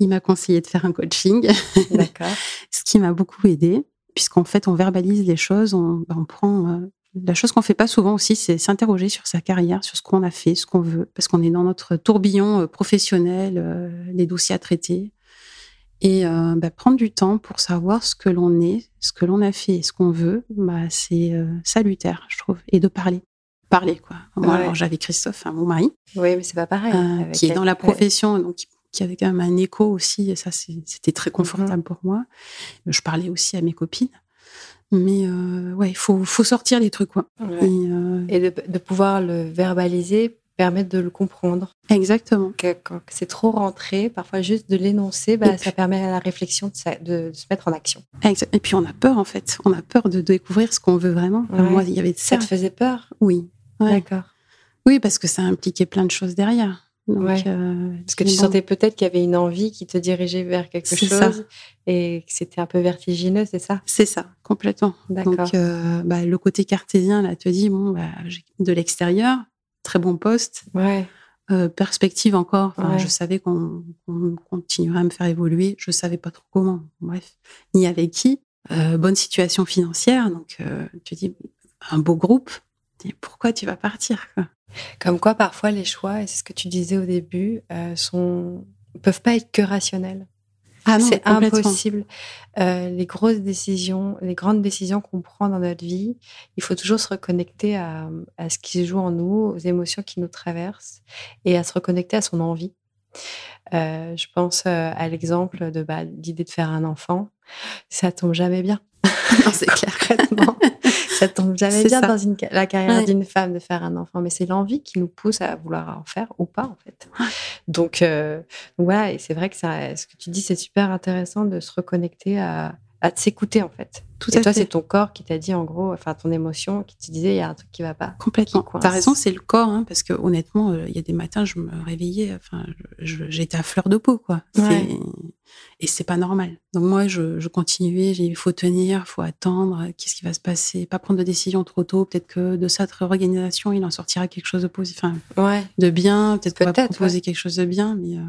Il m'a conseillé de faire un coaching, D'accord. ce qui m'a beaucoup aidé, puisqu'en fait, on verbalise les choses, on, on prend. Euh, la chose qu'on fait pas souvent aussi, c'est s'interroger sur sa carrière, sur ce qu'on a fait, ce qu'on veut, parce qu'on est dans notre tourbillon euh, professionnel, euh, les dossiers à traiter, et euh, bah, prendre du temps pour savoir ce que l'on est, ce que l'on a fait, et ce qu'on veut, bah, c'est euh, salutaire, je trouve, et de parler, parler quoi. Moi, Ouais. alors, j'avais Christophe, hein, mon mari, Oui mais c'est pas pareil. euh, qui est dans la Ouais. profession, donc qui, avait quand même un écho aussi, et ça c'était très confortable Mhm. pour moi. Je parlais aussi à mes copines, mais euh, ouais, il faut, faut sortir les trucs quoi. Ouais. Et, euh, Et de, de pouvoir le verbaliser permet de le comprendre. exactement. Que, quand c'est trop rentré, parfois juste de l'énoncer, bah, ça permet à la réflexion de, sa- de se mettre en action. Et puis on a peur en fait, on a peur de découvrir ce qu'on veut vraiment. Enfin. Moi, il y avait de Ça ça. te faisait peur? Oui, Ouais. D'accord. oui, parce que ça impliquait plein de choses derrière. Donc, Ouais. euh, Parce que tu bon, sentais peut-être qu'il y avait une envie qui te dirigeait vers quelque chose ça. et que c'était un peu vertigineux, c'est ça? C'est ça, complètement. Donc, euh, bah, le côté cartésien là te dit bon, bah, de l'extérieur, très bon poste, Ouais. Euh, perspective encore. Enfin, Ouais. Je savais qu'on continuerait à me faire évoluer. Je savais pas trop comment. Bref, ni avec qui. Bonne situation financière. Donc, tu dis un beau groupe. Et pourquoi tu vas partir quoi? Comme quoi, parfois, les choix, et c'est ce que tu disais au début, euh, sont peuvent pas être que rationnels. Ah c'est impossible. Euh, les grosses décisions, les grandes décisions qu'on prend dans notre vie, il faut toujours se reconnecter à, à ce qui se joue en nous, aux émotions qui nous traversent, et à se reconnecter à son envie. Euh, je pense euh, à l'exemple de bah, l'idée de faire un enfant. Ça tombe jamais bien. Non, c'est clair. Concrètement, ça tombe jamais bien ça. dans une, la carrière Ouais. d'une femme de faire un enfant, mais c'est l'envie qui nous pousse à vouloir en faire ou pas en fait. Donc, euh, voilà, et c'est vrai que ça, ce que tu dis, c'est super intéressant de se reconnecter à, à s'écouter en fait. Tout et à toi, c'est ton corps qui t'a dit en gros, enfin ton émotion qui te disait il y a un truc qui va pas. Complètement. T'as raison, c'est le corps, hein, parce que honnêtement, euh, il y a des matins, je me réveillais, enfin, j'étais à fleur de peau, quoi. Ouais. Et c'est pas normal. Donc moi, je, je continuais, j'ai il faut tenir, il faut attendre, qu'est-ce qui va se passer, pas prendre de décision trop tôt, peut-être que de cette réorganisation, il en sortira quelque chose de positif, Ouais. de bien, peut-être qu'on va proposer ouais. quelque chose de bien, mais, euh,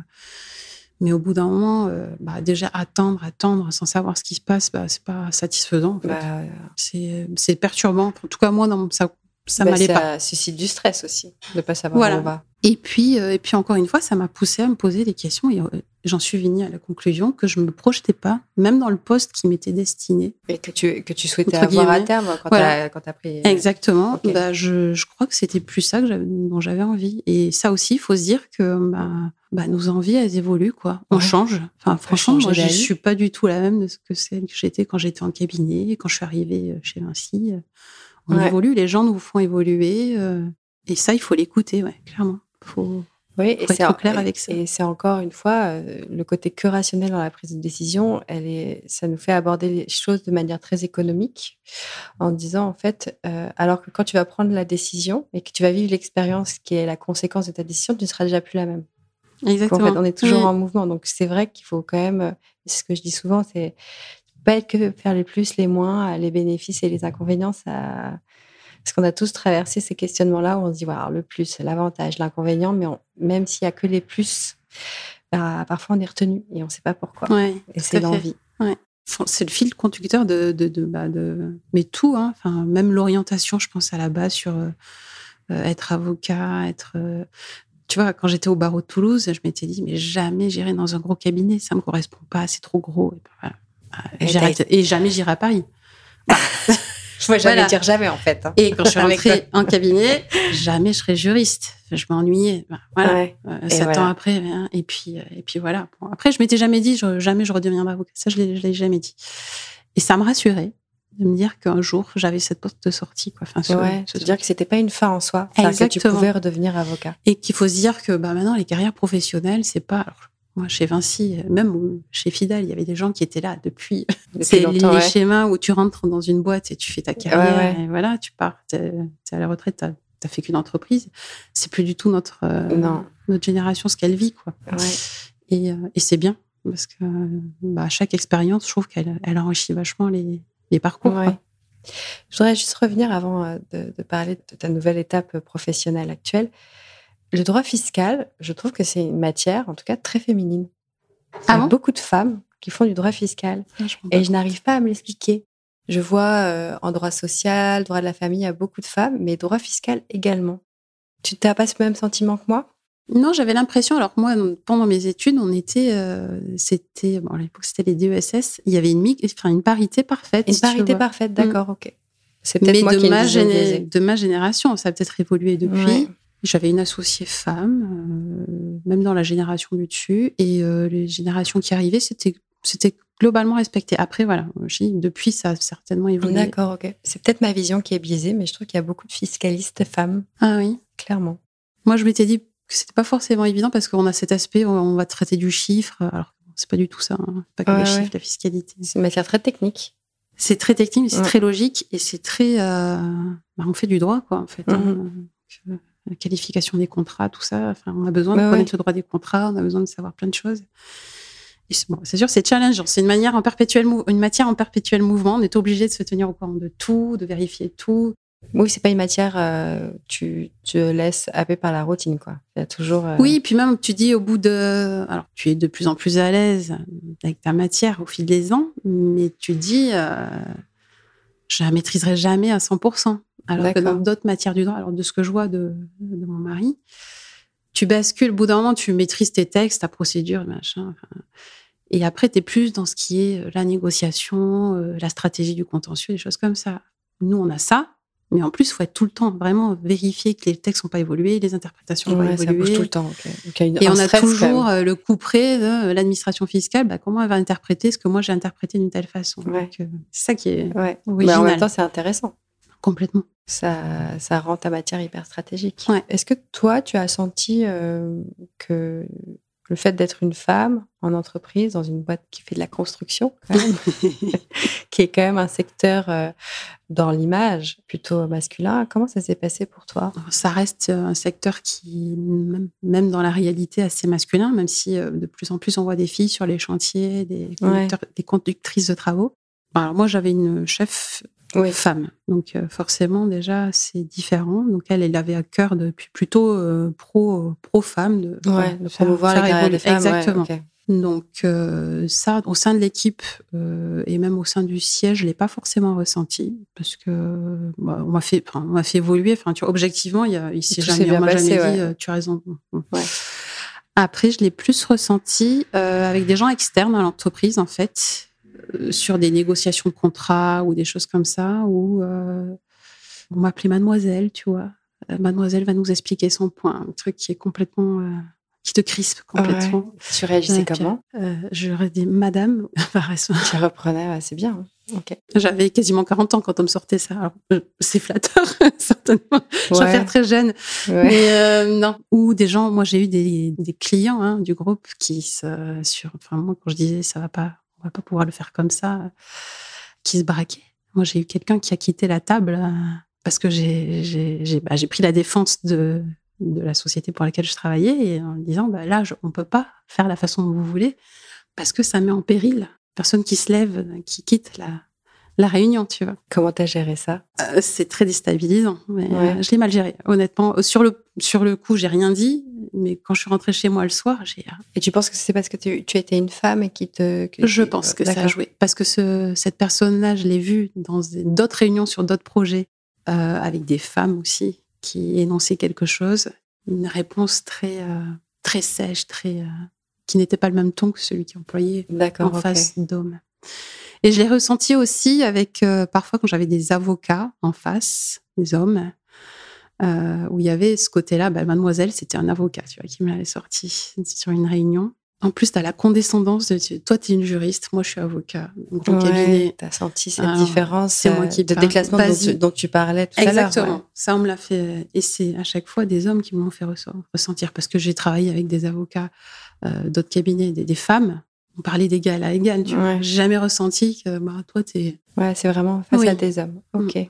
mais au bout d'un moment, euh, bah, déjà attendre, attendre, sans savoir ce qui se passe, bah, c'est pas satisfaisant, en fait. Bah, C'est c'est perturbant. En tout cas, moi, mon- ça, ça bah, m'allait ça pas. suscite du stress aussi de pas savoir Voilà. où on va. Et puis, euh, et puis encore une fois, ça m'a poussé à me poser des questions et euh, j'en suis venue à la conclusion que je me projetais pas, même dans le poste qui m'était destiné. Et que tu, que tu souhaitais avoir à terme quand Voilà. tu as, pris. Exactement. ok. Bah, je, je crois que c'était plus ça que dont j'avais envie. Et ça aussi, il faut se dire que bah, bah, nos envies, elles évoluent. quoi. On Ouais. change. Enfin, franchement, moi, je d'avis. suis pas du tout la même de ce que celle que j'étais quand j'étais en cabinet, quand je suis arrivée euh, chez Vinci. euh, On Ouais. évolue, les gens nous font évoluer. euh, et ça, il faut l'écouter, ouais, clairement. Faut... Oui, et Faut c'est être en- clair avec ça. Et c'est encore une fois euh, le côté que rationnel dans la prise de décision. Elle est, ça nous fait aborder les choses de manière très économique, en disant en fait, euh, alors que quand tu vas prendre la décision et que tu vas vivre l'expérience qui est la conséquence de ta décision, tu ne seras déjà plus la même. En Exactement. fait, on est toujours Oui. en mouvement. Donc c'est vrai qu'il faut quand même, c'est ce que je dis souvent, c'est pas être que faire les plus, les moins, les bénéfices et les inconvénients. Ça, parce qu'on a tous traversé ces questionnements-là où on se dit, voilà, le plus, l'avantage, l'inconvénient, mais on- même s'il y a que les plus, bah, parfois on est retenu et on ne sait pas pourquoi. Ouais, Et c'est l'envie. C'est le fil conducteur de, de, de, bah, de- mais tout, hein. enfin, même l'orientation, je pense à la base sur euh, euh, être avocat, être. euh, tu vois, quand j'étais au barreau de Toulouse, je m'étais dit, mais jamais j'irai dans un gros cabinet, ça me correspond pas, c'est trop gros. Et, voilà. Et jamais j'irai à Paris. Je ne jamais dire jamais, en fait. Hein. Et quand je suis rentrée en cabinet, jamais je serais juriste. Je m'ennuyais. Ben, voilà. Euh, sept ans après. Hein. Et puis, euh, et puis voilà. après, je m'étais jamais dit, jamais je redeviendrai avocat. Ça, je ne l'ai jamais dit. Et ça me rassurait de me dire qu'un jour j'avais cette porte de sortie quoi enfin se dire que c'était pas une fin en soi que tu pouvais redevenir avocat et qu'il faut se dire que bah maintenant les carrières professionnelles c'est pas moi, chez Vinci, même chez Fidel, il y avait des gens qui étaient là depuis. c'est les, schémas où tu rentres dans une boîte et tu fais ta carrière. Et voilà, tu pars, tu es, à la retraite, tu n'as fait qu'une entreprise. C'est plus du tout notre, euh, notre génération, ce qu'elle vit. Quoi. Et, euh, et c'est bien, parce que bah, chaque expérience, je trouve qu'elle elle enrichit vachement les, les parcours. Je voudrais juste revenir avant euh, de, de, parler de ta nouvelle étape professionnelle actuelle. Le droit fiscal, je trouve que c'est une matière, en tout cas, très féminine. Il y a ah beaucoup de femmes qui font du droit fiscal. Ah, et je n'arrive pas à me l'expliquer. Je vois euh, en droit social, droit de la famille, il y a beaucoup de femmes, mais droit fiscal également. Tu n'as pas ce même sentiment que moi? Non, j'avais l'impression, alors moi, pendant mes études, on était, euh, c'était, bon, à l'époque, c'était les DESS, il y avait une, enfin, une parité parfaite. Une parité parfaite, d'accord, ok. C'est peut-être moi de, qui ma de ma génération, ça a peut-être évolué depuis. J'avais une associée femme, euh, même dans la génération du dessus, et euh, les générations qui arrivaient, c'était c'était globalement respecté. Après, voilà, depuis, ça a certainement évolué. D'accord, ok. C'est peut-être ma vision qui est biaisée, mais je trouve qu'il y a beaucoup de fiscalistes femmes. Ah oui, clairement. Moi, je m'étais dit que c'était pas forcément évident parce qu'on a cet aspect, on va traiter du chiffre, alors c'est pas du tout ça, hein. pas que le chiffre, la fiscalité. C'est une matière très technique. C'est très technique, mais c'est très logique et c'est très. Euh, bah, on fait du droit, quoi, en fait. Hein. La qualification des contrats, tout ça. Enfin, on a besoin de connaître le droit des contrats, on a besoin de savoir plein de choses. c'est sûr, c'est challengeant. C'est une manière en perpétuel, une matière en perpétuel mouvement. On est obligé de se tenir au courant de tout, de vérifier tout. Oui, c'est pas une matière, euh, tu te laisses happer par la routine, quoi. Il y a toujours. Euh, oui, puis même, tu dis au bout de. Alors, tu es de plus en plus à l'aise avec ta matière au fil des ans, mais tu dis, euh, je la maîtriserai jamais à 100%. Alors que dans d'autres matières du droit, alors de ce que je vois de, mon mari, tu bascules, au bout d'un moment, tu maîtrises tes textes, ta procédure, machin. et après, tu es plus dans ce qui est euh, la négociation, euh, la stratégie du contentieux, des choses comme ça. Nous, on a ça, mais en plus, il faut être tout le temps vraiment vérifier que les textes n'ont pas évolué, les interprétations n'ont pas évolué. Ça bouge tout le temps. et on a toujours euh, le coup près de l'administration fiscale. Bah, comment elle va interpréter ce que moi j'ai interprété d'une telle façon C'est ça qui est ouais. original. Mais en même temps, c'est intéressant. Complètement. Ça, ça rend ta matière hyper stratégique. Est-ce que toi, tu as senti euh, que le fait d'être une femme en entreprise, dans une boîte qui fait de la construction, qui est quand même un secteur euh, dans l'image plutôt masculin, comment ça s'est passé pour toi? Ça reste euh, un secteur qui, même, dans la réalité, assez masculin, même si de plus en plus on voit des filles sur les chantiers, des, des conductrices de travaux. Alors moi, j'avais une chef oui. femme. Donc euh, forcément déjà c'est différent. Donc elle, elle avait à cœur depuis plutôt euh, pro pro femme de, ouais, de promouvoir la des femmes. Exactement. Donc euh, ça, au sein de l'équipe et même au sein du siège, je l'ai pas forcément ressenti parce que bah, on m'a fait, on m'a fait évoluer. Enfin, tu vois, objectivement, il y a, il s'est jamais, on m'a jamais dit, tu as raison. Après, je l'ai plus ressenti avec des gens externes à l'entreprise en fait sur des négociations de contrats ou des choses comme ça, où euh, on m'appelait mademoiselle, tu vois. Euh, mademoiselle va nous expliquer son point, un truc qui est complètement qui te crispe complètement. Tu réagissais comment J'aurais dit madame. tu reprenais, c'est bien. Hein. J'avais quasiment 40 ans quand on me sortait ça. c'est flatteur, certainement. Je vais faire très jeune. Mais non. Ou des gens, moi j'ai eu des, des clients hein, du groupe qui, se, sur, enfin moi quand je disais ça va pas, pas pouvoir le faire comme ça, qui se braquait. Moi, j'ai eu quelqu'un qui a quitté la table euh, parce que j'ai bah, pris la défense de, de la société pour laquelle je travaillais et en disant bah, là, on ne peut pas faire la façon dont vous voulez parce que ça met en péril personne qui se lève, qui quitte la, la réunion, tu vois. Comment t'as géré ça? Euh, C'est très déstabilisant. Mais euh, je l'ai mal géré, honnêtement. Sur le, sur le coup, j'ai rien dit, mais quand je suis rentrée chez moi le soir, j'ai. Euh, et tu penses que c'est parce que tu, tu, étais une femme et qui te. je pense que ça a joué. Parce que ce, cette personne-là, je l'ai vue dans d'autres réunions sur d'autres projets, avec des femmes aussi, qui énonçaient quelque chose. Une réponse très, très sèche, très. qui n'était pas le même ton que celui qui employait en face d'hommes. Et je l'ai ressenti aussi avec euh, parfois quand j'avais des avocats en face, des hommes, euh, où il y avait ce côté-là. Bah, mademoiselle, c'était un avocat, tu vois, qui me l'avait sorti sur une réunion. En plus, tu as la condescendance de toi, tu es une juriste, moi, je suis avocat. Donc, ouais, cabinet. Tu as senti cette différence c'est moi qui de déclassement dont tu, dont tu, parlais tout Exactement. à l'heure. Exactement. Ça, on me l'a fait. Et c'est à chaque fois des hommes qui m'ont fait ressentir. Parce que j'ai travaillé avec des avocats euh, d'autres cabinets, des, des, femmes. On parlait d'égal à égal. Tu vois. J'ai jamais ressenti que bah, toi, tu es. Ouais, c'est vraiment face oui. à des hommes. Ok. Mm.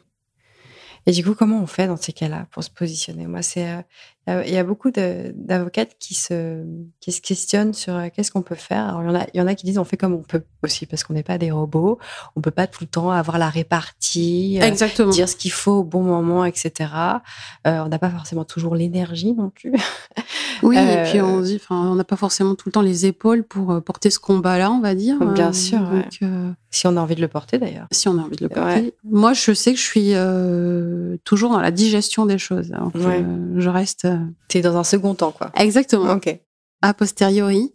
Et du coup, comment on fait dans ces cas-là pour se positionner? Moi, c'est euh, il y a beaucoup d'avocates qui se qui se questionnent sur euh, qu'est-ce qu'on peut faire. Alors, il y en a il y en a qui disent on fait comme on peut aussi parce qu'on n'est pas des robots. On peut pas tout le temps avoir la répartie, Exactement. Euh, dire ce qu'il faut au bon moment, etc. Euh, on n'a pas forcément toujours l'énergie non plus. Oui, euh, et puis on dit, on n'a pas forcément tout le temps les épaules pour porter ce combat-là, on va dire. Bien sûr. Donc, ouais. Si on a envie de le porter d'ailleurs. Si on a envie de le porter. Ouais. Moi, je sais que je suis euh, toujours dans la digestion des choses. Ouais. euh, je reste. Tu es dans un second temps, quoi. Exactement. Ok. A posteriori.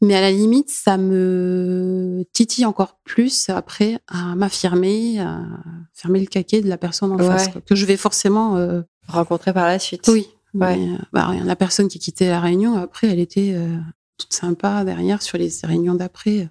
Mais à la limite, ça me titille encore plus après à m'affirmer, à fermer le caquet de la personne en face, quoi, que je vais forcément euh... rencontrer par la suite. Oui. Ouais. Mais, bah, la personne qui quittait la réunion, après, elle était euh, toute sympa derrière sur les réunions d'après.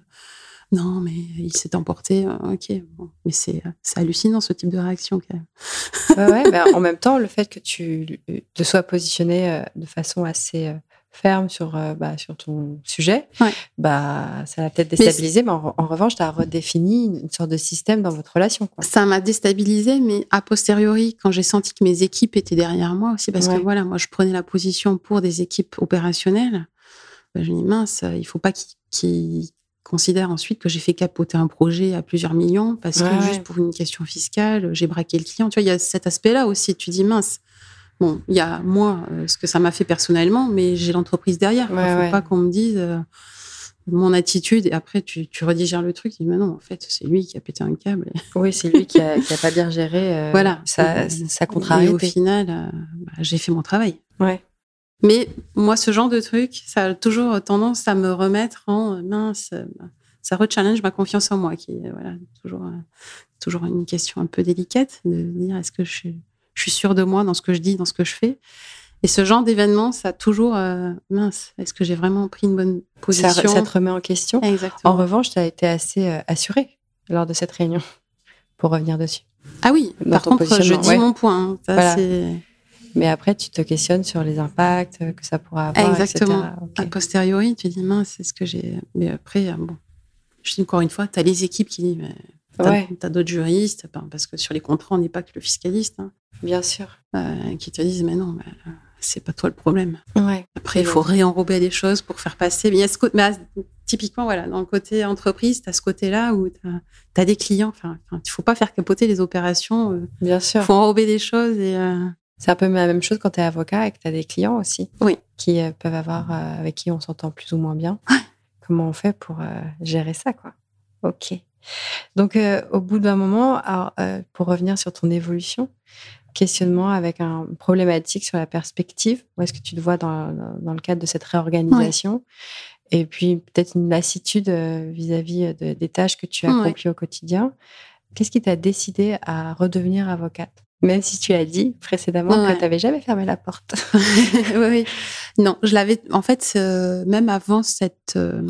Non, mais il s'est emporté. Ok, bon. mais c'est hallucinant ce type de réaction quand même. ouais, ouais en même temps, le fait que tu te sois positionné euh, de façon assez ferme sur, euh, bah, sur ton sujet, ouais. bah, ça l'a peut-être déstabilisé, mais, mais en, en, revanche, tu as redéfini une sorte de système dans votre relation. Quoi. Ça m'a déstabilisé, mais a posteriori, quand j'ai senti que mes équipes étaient derrière moi aussi, parce ouais. que voilà, moi, je prenais la position pour des équipes opérationnelles, bah, je me dis, mince, il faut pas qu'ils qu considère ensuite que j'ai fait capoter un projet à plusieurs millions parce ouais, que juste pour une question fiscale, j'ai braqué le client. Tu vois, il y a cet aspect-là aussi. Tu dis mince. Bon, il y a moi euh, ce que ça m'a fait personnellement, mais j'ai l'entreprise derrière. Il ouais, faut pas qu'on me dise euh, mon attitude et après tu, tu redigères le truc. Tu dis mais non, en fait c'est lui qui a pété un câble. Oui, c'est lui qui a, qui a, pas bien géré. Euh, voilà. Ça, ça contrariété. Et au final, euh, bah, j'ai fait mon travail. Ouais. Mais moi, ce genre de truc, ça a toujours tendance à me remettre en euh, mince. Ça rechallenge ma confiance en moi, qui est voilà, toujours, euh, toujours une question un peu délicate de dire est-ce que je suis, je suis sûre de moi dans ce que je dis, dans ce que je fais? Et ce genre d'événement, ça a toujours euh, mince. Est-ce que j'ai vraiment pris une bonne position? ça, ça, te remet en question? Exactement. En revanche, tu as été assez euh, assurée lors de cette réunion, pour revenir dessus. Ah oui. Dans par contre, je dis ouais. mon point. Ça, voilà. Mais après, tu te questionnes sur les impacts que ça pourra avoir. Exactement. Okay. A posteriori, tu dis mince, c'est ce que j'ai. Mais après, bon, je dis encore une fois, tu as les équipes qui disent, tu as, ouais. d'autres juristes, parce que sur les contrats, on n'est pas que le fiscaliste. Hein, Bien sûr. Euh, qui te disent, mais non, c'est pas toi le problème. Ouais. Après, il faut réenrober des choses pour faire passer. Mais il y a ce mais typiquement, voilà, dans le côté entreprise, tu as ce côté-là où tu as, as, des clients. Enfin, il faut pas faire capoter les opérations. Euh, Bien sûr. Il faut enrober des choses et. Euh... C'est un peu la même chose quand tu es avocat et que tu as des clients aussi. Oui. Qui euh, peuvent avoir, euh, avec qui on s'entend plus ou moins bien. Ouais. Comment on fait pour euh, gérer ça, quoi? Ok. Donc, au bout d'un moment, alors, pour revenir sur ton évolution, questionnement avec un problématique sur la perspective, où est-ce que tu te vois dans, dans, le cadre de cette réorganisation? Ouais. Et puis, peut-être une lassitude vis-à-vis de, des tâches que tu accomplis ouais. au quotidien. Qu'est-ce qui t'a décidé à redevenir avocate? Même si tu as dit précédemment ouais. que tu n'avais jamais fermé la porte. oui, oui. Non, je l'avais. En fait, euh, même avant cette euh,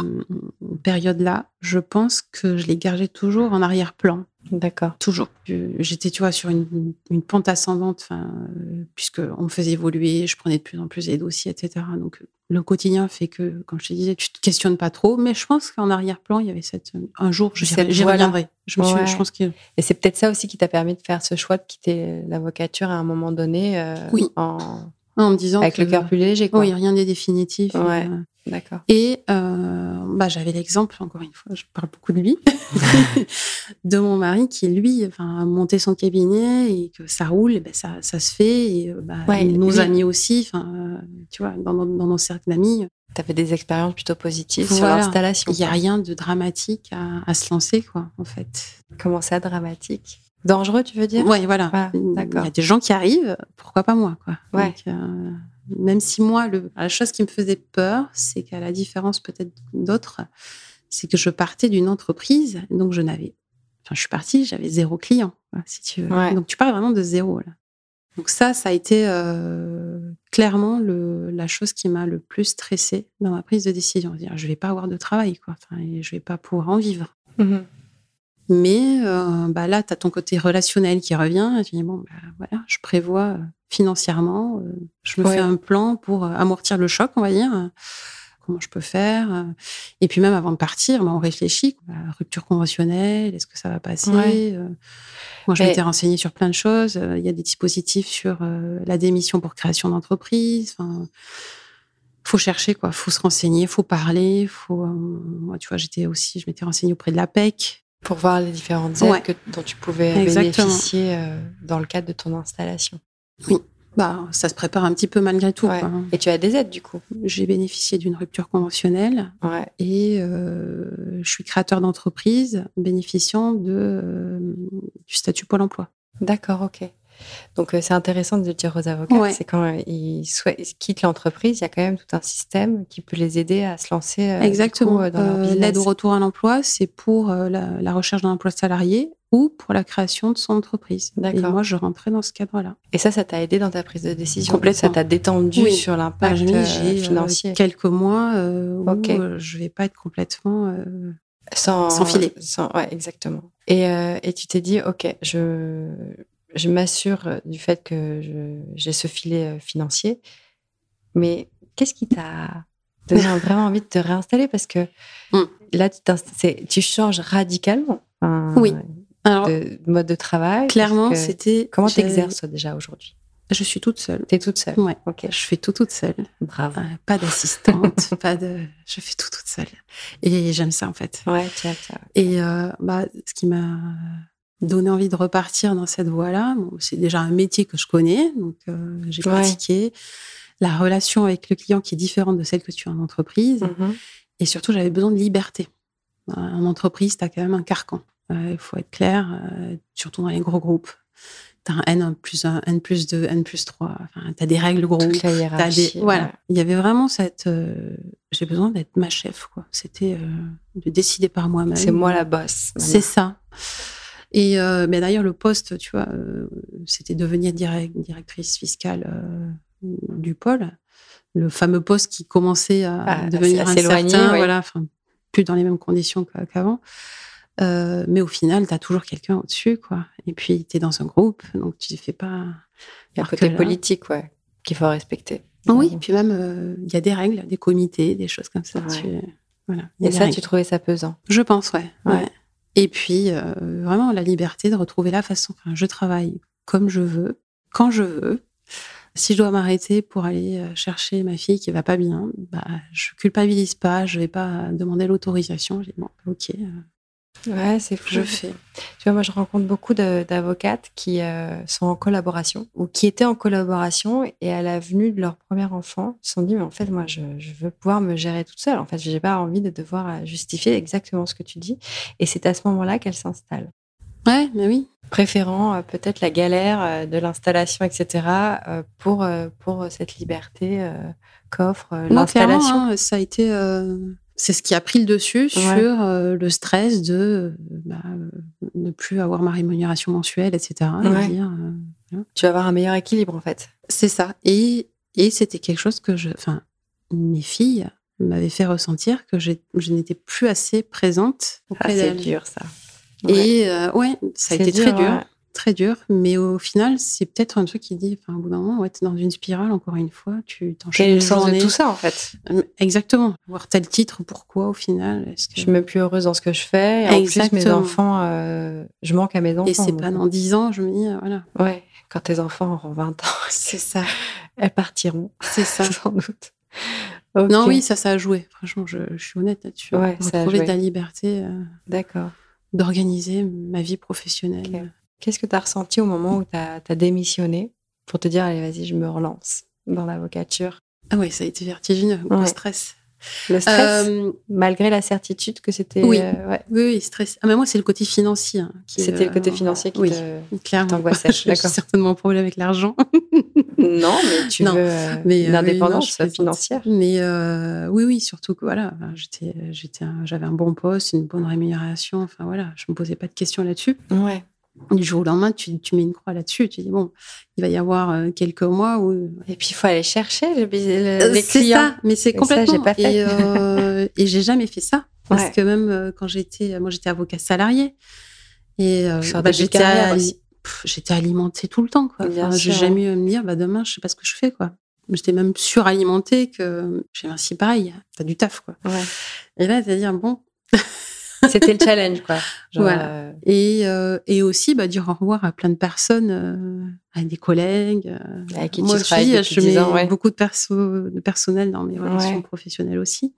période-là, je pense que je l'ai gardé toujours en arrière-plan. D'accord. Toujours. J'étais, tu vois, sur une, une pente ascendante, euh, puisque on me faisait évoluer, je prenais de plus en plus les dossiers, etc. Donc, le quotidien fait que, comme je te disais, tu te questionnes pas trop. Mais je pense qu'en arrière-plan, il y avait cette. Un jour, j'y reviendrai. Je, me ouais. suis, je pense que. Et c'est peut-être ça aussi qui t'a permis de faire ce choix de quitter l'avocature à un moment donné. Euh, oui. En... En me disant avec que, le cœur plus léger. Quoi. Oui, rien n'est définitif. Ouais. Euh, D'accord. Et euh, bah, j'avais l'exemple, encore une fois, je parle beaucoup de lui, de mon mari qui, lui, enfin, a monté son cabinet et que ça roule, et ben, ça, ça se fait. Et bah, ouais, nos lui... amis aussi, enfin, tu vois, dans, dans, dans nos cercles d'amis. Tu avais des expériences plutôt positives voilà. sur l'installation. Il n'y a rien de dramatique à, à, se lancer, quoi, en fait. Comment ça, dramatique? Dangereux, tu veux dire Oui, voilà. Ah, Il y a des gens qui arrivent, pourquoi pas moi, quoi. Ouais. Donc, euh, même si moi, le, la chose qui me faisait peur, c'est qu'à la différence peut-être d'autres, c'est que je partais d'une entreprise, donc je n'avais je suis partie, j'avais zéro client, si tu veux. Ouais. Donc tu parles vraiment de zéro là. Donc ça, ça a été euh, clairement le, la chose qui m'a le plus stressée dans ma prise de décision. Dire, je vais pas avoir de travail, quoi. Enfin, je vais pas pouvoir en vivre. Mhm. Mais euh, bah là, tu as ton côté relationnel qui revient. Et tu dis, bon, bah, voilà, je prévois euh, financièrement, euh, je me Ouais. fais un plan pour amortir le choc, on va dire. Comment je peux faire. Et puis même avant de partir, bah, on réfléchit. Bah, rupture conventionnelle, est-ce que ça va passer Ouais. Euh, Moi, je m'étais renseignée sur plein de choses. Il y a des dispositifs sur la démission pour création d'entreprise. Enfin, faut chercher quoi, faut se renseigner, faut parler, faut. euh, moi, tu vois, j'étais aussi, je m'étais renseignée auprès de l'APEC. Pour voir les différentes aides Ouais. que- dont tu pouvais Exactement. bénéficier euh, dans le cadre de ton installation. Bah, ça se prépare un petit peu malgré tout. Ouais. quoi. Et tu as des aides du coup? J'ai bénéficié d'une rupture conventionnelle Ouais. et euh, je suis créateur d'entreprise bénéficiant de, euh, du statut Pôle emploi. D'accord, ok. Donc euh, c'est intéressant de le dire aux avocats, Ouais. c'est quand euh, ils, quittent l'entreprise, il y a quand même tout un système qui peut les aider à se lancer euh, Exactement. euh, Euh. L'aide au retour à l'emploi, c'est pour euh, la, la recherche d'un emploi salarié ou pour la création de son entreprise. Et D'accord. moi, je rentrais dans ce cadre-là. Et ça, ça t'a aidé dans ta prise de décision? Complètement. Ça t'a détendu Oui. sur Bah, l'impact euh, financier? quelques mois euh, où je vais pas être complètement. Sans, Sans filet. sans- ouais, exactement. Et, et tu t'es dit, OK, je, je m'assure du fait que j'ai ce filet euh, financier. Mais qu'est-ce qui t'a donné vraiment envie de te réinstaller? Parce que Mm. là, tu, changes radicalement Oui. Alors, de mode de travail. clairement, c'était. Comment t'exerces déjà aujourd'hui? Je suis toute seule. T'es toute seule? Ouais. OK, Je fais tout toute seule. bravo. Euh, pas d'assistante, pas de. Je fais tout toute seule. Et j'aime ça en fait. Ouais, tiens, tiens. Et euh, bah, ce qui m'a donné envie de repartir dans cette voie-là, bon, c'est déjà un métier que je connais, donc euh, j'ai Ouais. pratiqué. La relation avec le client qui est différente de celle que tu as en entreprise. Mhm. Et surtout, j'avais besoin de liberté. En entreprise, tu as quand même un carcan. Euh, Il faut être clair, euh, surtout dans les gros groupes. Tu as un N plus 1, N plus 2, N plus 3. Enfin, tu as des règles groupes. Toute la des- hiérarchie. voilà. ouais. Il y avait vraiment cette. j'ai besoin d'être ma chef, quoi. C'était de décider par moi-même. C'est moi la boss. C'est ça. Et euh, mais d'ailleurs, le poste, tu vois, euh, c'était devenir direct- directrice fiscale euh, du pôle. Le fameux poste qui commençait à Ah, devenir incertain, oui. voilà, plus dans les mêmes conditions qu'a- qu'avant. Euh, mais au final, tu as toujours quelqu'un au-dessus, quoi. Et puis, tu es dans un groupe, donc tu ne fais pas. Il y a Alors côté politique, ouais, qu'il faut respecter. Oui, et puis même, euh, il y a des règles, des comités, des choses comme ça. Ouais. tu- Voilà. Et ça, règles. tu trouvais ça pesant. Je pense, ouais. Ouais. Et puis, euh, vraiment, la liberté de retrouver la façon. Je travaille comme je veux, quand je veux. Si je dois m'arrêter pour aller euh, chercher ma fille qui va pas bien, bah, je culpabilise pas, je vais pas demander l'autorisation. Je dis, bon, ok, euh, Ouais, c'est fou. je fais. Tu vois, moi, je rencontre beaucoup d'avocates qui euh, sont en collaboration ou qui étaient en collaboration et à la venue de leur premier enfant, se sont dit, mais en fait, moi, je, je veux pouvoir me gérer toute seule. En fait, j'ai pas envie de devoir euh, justifier exactement ce que tu dis. Et c'est à ce moment-là qu'elles s'installent. Ouais, mais oui. Préférant euh, peut-être la galère euh, de l'installation, etc., euh, pour, pour cette liberté qu'offre l'installation. hein, ça a été. C'est ce qui a pris le dessus sur euh, le stress de euh, bah, euh, ne plus avoir ma rémunération mensuelle, etc. et Ouais. dire, Tu vas avoir un meilleur équilibre, en fait. C'est ça. Et, et c'était quelque chose que je. Enfin, mes filles m'avaient fait ressentir que je n'étais plus assez présente Ah, c'est dur, ça. Ouais. Et euh, ouais, ça a été très dur. Très dur. Mais au final, c'est peut-être un truc qui dit, enfin, au bout d'un moment, ouais, t'es dans une spirale, encore une fois, tu t'enchaînes le sens journée. de tout ça, en fait? Euh, Exactement. Voir tel titre, pourquoi au final est-ce que... Je suis même plus heureuse dans ce que je fais. Et en plus, mes Exactement. enfants, euh, je manque à mes enfants. Et c'est pas dans 10 ans, je me dis, euh, voilà. Ouais, quand tes enfants auront 20 ans, C'est ça. elles partiront, C'est ça. sans doute. Non, oui, ça, ça a joué. Franchement, je, je suis honnête là-dessus. Ouais, ça a Retrouver joué. de la liberté, euh, D'accord. d'organiser ma vie professionnelle. Qu'est-ce que tu as ressenti au moment où tu as, démissionné pour te dire, allez, vas-y, je me relance dans l'avocature? Ah ouais, ça a été vertigineux, Ouais. stress. Le stress, Euh, malgré la certitude que c'était. oui. euh, ouais, oui, oui, stress. Ah, mais moi, c'est le côté financier. hein, qui, c'était le euh, côté financier qui oui, t'angoissait, J'ai certainement un problème avec l'argent. Non, mais tu Non, veux euh, mais, euh, oui, non, fais financière. Mais euh, oui, oui, surtout que voilà, j'étais, j'avais un bon poste, une bonne rémunération. Enfin voilà, je me posais pas de questions là-dessus. Ouais. Du jour au lendemain, tu, tu mets une croix là-dessus. Tu dis bon, il va y avoir euh, quelques mois où Et puis il faut aller chercher le, le- Euh, les c'est clients. ça, mais c'est ça, complètement. j'ai pas fait. Et, euh, et j'ai jamais fait ça parce Ouais. que même euh, quand j'étais, moi j'étais avocat salarié et bah, j'étais, alimentée tout le temps. Quoi. Enfin, j'ai jamais eu à me dire, bah demain je sais pas ce que je fais quoi. J'étais même suralimentée que j'ai ainsi pareil, t'as du taf quoi. Ouais. Et là, c'est-à-dire bon. C'était le challenge, quoi. Genre, Voilà. euh, Et, euh, et aussi bah, dire au revoir à plein de personnes, euh, à des collègues. qui moi tu je 10 mets ans, ouais. beaucoup de, perso de personnel dans mes relations Ouais. professionnelles aussi.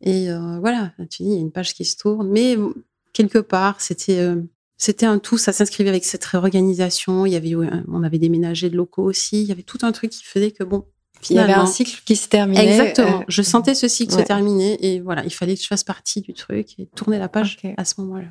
Et voilà, tu dis, il y a une page qui se tourne. Mais quelque part, c'était c'était un tout. Ça s'inscrivait avec cette réorganisation. Il y avait, on avait déménagé de locaux aussi. Il y avait tout un truc qui faisait que bon. Il y avait un cycle qui se terminait. Exactement. euh, je sentais ce cycle ouais. se terminer et voilà, il fallait que je fasse partie du truc et tourner la page à ce moment-là.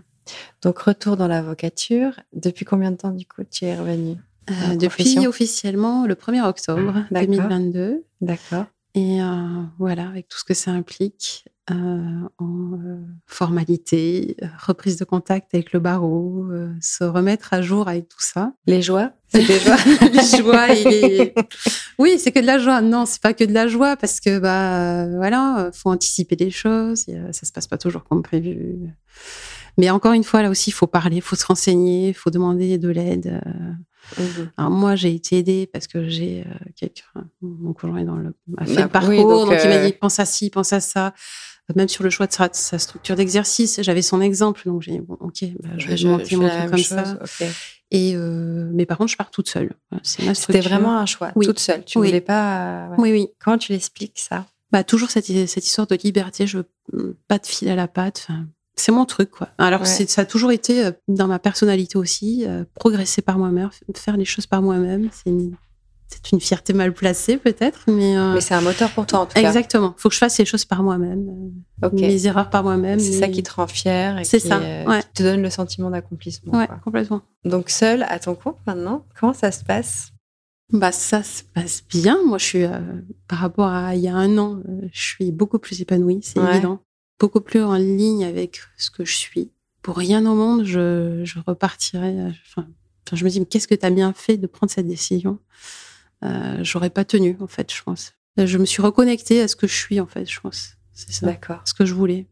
Donc, retour dans l'avocature. Depuis combien de temps, du coup, tu es revenu Euh, depuis officiellement le 1er octobre D'accord. 2022. D'accord. Et euh, voilà, avec tout ce que ça implique euh, en euh, formalité, euh, reprise de contact avec le barreau, euh, se remettre à jour avec tout ça. Les joies les joies et. Oui, c'est que de la joie. Non, c'est pas que de la joie parce que bah voilà, faut anticiper les choses. Ça se passe pas toujours comme prévu. Mais encore une fois, là aussi, il faut parler, il faut se renseigner, il faut demander de l'aide. Mhm. alors moi, j'ai été aidée parce que j'ai quelqu'un, mon conjoint est dans le, a fait Bah, le parcours, oui, donc, donc, il m'a dit pense à ci, pense à ça. Même sur le choix de sa, sa structure d'exercice, j'avais son exemple, donc j'ai dit bon, ok, bah, je vais Je- monter je mon truc comme chose, ça. Et euh, mais par contre, je pars toute seule. C'était vraiment un choix, Oui. toute seule. Tu Oui. voulais pas. ouais. Oui, oui. Comment tu l'expliques ça? Bah toujours cette, cette histoire de liberté. Je veux pas de fil à la patte. Enfin, c'est mon truc, quoi. Alors Ouais. ça a toujours été euh, dans ma personnalité aussi, euh, progresser par moi-même, faire les choses par moi-même. C'est une, c'est une fierté mal placée peut-être, mais, euh, Mais c'est un moteur pour toi, en tout cas. exactement. Faut que je fasse les choses par moi-même, euh, Ok. mes erreurs par moi-même. C'est ça qui te rend fier et C'est qui, ça, euh, ouais. qui te donne le sentiment d'accomplissement. Ouais, quoi. complètement. Donc, seule à ton compte maintenant, comment ça se passe? Bah ça se passe bien. Moi, je suis euh, par rapport à il y a un an, je suis beaucoup plus épanouie, c'est Ouais. évident, beaucoup plus en ligne avec ce que je suis. Pour rien au monde, je, je repartirais. enfin, je me dis, mais qu'est-ce que tu as bien fait de prendre cette décision? Euh, J'aurais pas tenu, en fait, je pense. Euh, Je me suis reconnectée à ce que je suis, en fait, je pense. C'est ça, D'accord. ce que je voulais.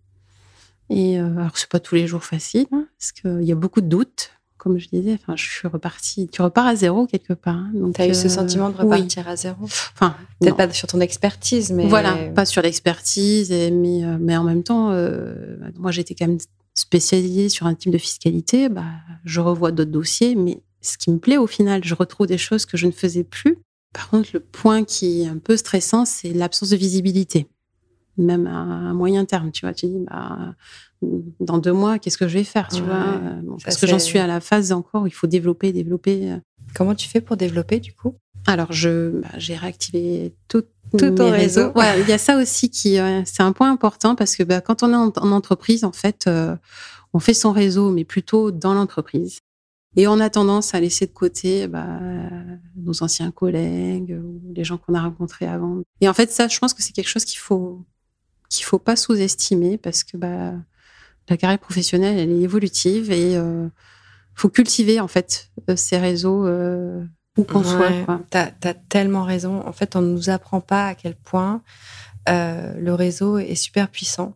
Et euh, alors, c'est pas tous les jours facile, hein, parce qu'il y a beaucoup de doutes. Comme je disais, enfin, je suis repartie. Tu repars à zéro quelque part. hein, donc, Tu as eu ce euh, sentiment de oui. repartir à zéro? Enfin, Peut-être pas sur ton expertise, mais. Voilà, pas sur l'expertise, mais, mais en même temps, moi j'étais quand même spécialisée sur un type de fiscalité. Bah, je revois d'autres dossiers, mais ce qui me plaît au final, je retrouve des choses que je ne faisais plus. Par contre, le point qui est un peu stressant, c'est l'absence de visibilité, même à, moyen terme. Tu vois, tu dis, bah, dans deux mois, qu'est-ce que je vais faire tu Ouais, vois Euh, bon, Parce que j'en suis à la phase encore où il faut développer, développer. euh, Comment tu fais pour développer, du coup? Alors, je, bah, j'ai réactivé tout, Tout ton réseau. Ouais, il y a ça aussi qui, euh, c'est un point important parce que bah, quand on est en, en entreprise, en fait, euh, on fait son réseau, mais plutôt dans l'entreprise. Et on a tendance à laisser de côté bah, nos anciens collègues ou les gens qu'on a rencontrés avant. Et en fait, ça, je pense que c'est quelque chose qu'il faut qu'il faut pas sous-estimer parce que bah, la carrière professionnelle, elle est évolutive et euh, faut cultiver en fait euh, ces réseaux euh, où qu'on soit. T'as as tellement raison. En fait, on ne nous apprend pas à quel point euh, le réseau est super puissant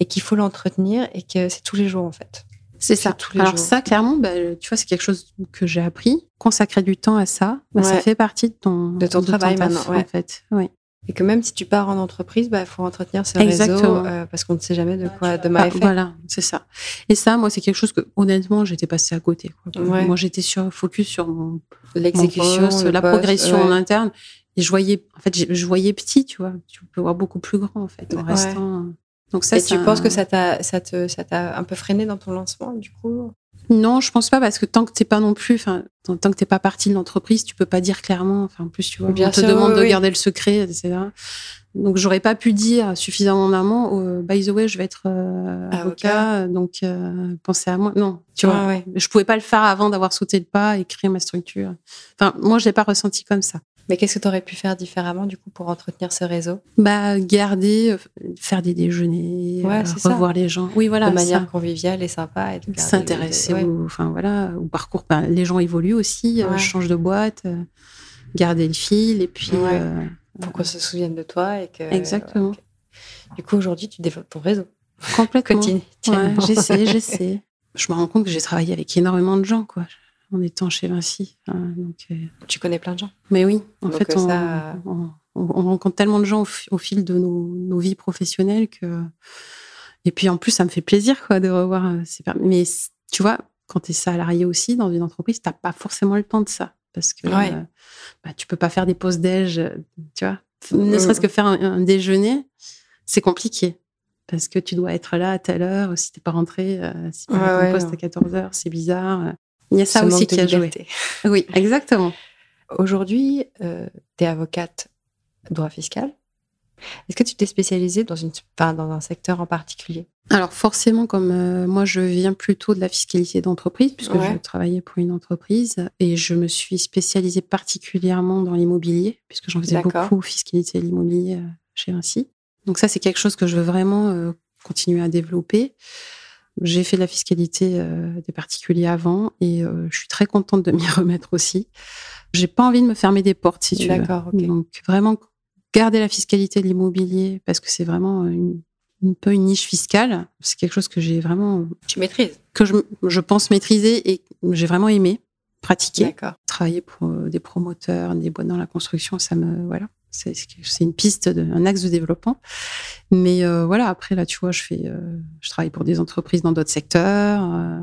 et qu'il faut l'entretenir et que c'est tous les jours, en fait. C'est ça. tous les Alors jours. ça, clairement, bah, tu vois, c'est quelque chose que j'ai appris. Consacrer du temps à ça, bah, ça Ouais. fait partie de ton, De ton travail taf, maintenant, ouais. en fait. Oui. Et que même si tu pars en entreprise, il faut entretenir ce Exactement. réseau euh, parce qu'on ne sait jamais de quoi Ah, demain est fait. voilà, c'est ça. Et ça, moi, c'est quelque chose que, honnêtement, j'étais passée à côté. quoi. Ouais. Moi, j'étais sur focus sur mon, L'exécution, mon la poste, progression ouais. en interne. Et je voyais, en fait, je je voyais petit, tu vois. Tu peux voir beaucoup plus grand, en fait, en Ouais. restant. Donc ça, Et tu penses que ça t'a ça te ça t'a un peu freiné dans ton lancement du coup? Non, je pense pas parce que tant que t'es pas non plus, enfin, tant que t'es pas partie de l'entreprise, tu peux pas dire clairement. Enfin, en plus, tu vois, Bien on te demande oui, de oui. garder le secret, etc. Donc, j'aurais pas pu dire suffisamment en amont. euh, by the way, je vais être euh, Avocat. donc euh, pensez à moi. Non, tu Ouais, vois, ouais. je pouvais pas le faire avant d'avoir sauté le pas et créer ma structure. Enfin, moi, je l'ai pas ressenti comme ça. Mais qu'est-ce que tu aurais pu faire différemment du coup pour entretenir ce réseau? Bah garder, euh, faire des déjeuners, Ouais, euh, ça. revoir les gens. Oui, voilà. de manière ça. conviviale et sympa et s'intéresser ouais. enfin voilà, au parcours. Ben, les gens évoluent aussi, euh, Ouais. changent de boîte, euh, garder le fil et puis. Ouais. pour qu'on se souvienne de toi et que Exactement. Du coup aujourd'hui tu développes ton réseau complètement. Ouais, j'essaie, j'essaie. Je me rends compte que j'ai travaillé avec énormément de gens, quoi, en étant chez Vinci. Donc, euh, tu connais plein de gens. Mais oui, en Donc, fait, euh, on, ça- on- on- on rencontre tellement de gens au, fi- au fil de nos, nos vies professionnelles que. Et puis en plus, ça me fait plaisir quoi, de revoir. euh, ces Mais tu vois, quand tu es salarié aussi dans une entreprise, tu n'as pas forcément le temps de ça. Parce que Ouais. euh, bah, tu peux pas faire des pauses déj, tu vois. Ne Mm. serait-ce que faire un, un déjeuner, c'est compliqué. Parce que tu dois être là à telle heure. Si t'es pas rentré, euh, si tu Ouais, ton ouais, poste à 14 heures, c'est bizarre. Euh. Il y a ça aussi qui a joué. Oui, exactement. Aujourd'hui, tu es avocate droit fiscal. Est-ce que tu t'es spécialisée dans, une, enfin, dans un secteur en particulier? Alors forcément, comme euh, moi, je viens plutôt de la fiscalité d'entreprise, puisque Ouais. je travaillais pour une entreprise, et je me suis spécialisée particulièrement dans l'immobilier, puisque j'en faisais beaucoup, fiscalité et l'immobilier euh, chez Vinci. Donc ça, c'est quelque chose que je veux vraiment euh, continuer à développer. J'ai fait de la fiscalité euh, des particuliers avant, et euh, je suis très contente de m'y remettre aussi. J'ai pas envie de me fermer des portes, si tu veux. D'accord. Donc vraiment garder la fiscalité de l'immobilier parce que c'est vraiment une, un peu une niche fiscale. C'est quelque chose que j'ai vraiment Tu maîtrises que je, je pense maîtriser et j'ai vraiment aimé pratiquer. D'accord. Travailler pour euh, des promoteurs, des boîtes dans la construction, ça me voilà. C'est une piste, de, un axe de développement. Mais euh, voilà, après là, tu vois, je fais, euh, je travaille pour des entreprises dans d'autres secteurs, euh,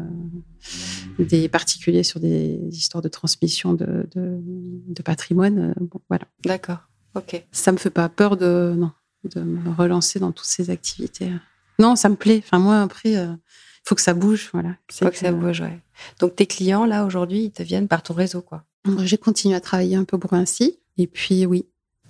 des particuliers sur des histoires de transmission de, de, de patrimoine. bon, voilà D'accord. Ok. ça me fait pas peur de non de me relancer dans toutes ces activités. Non, ça me plaît. Enfin moi après, il faut que ça bouge, voilà. Il faut que ça bouge, ouais. Donc tes clients là aujourd'hui, ils te viennent par ton réseau, quoi. J'ai continué à travailler un peu pour ainsi, et puis oui,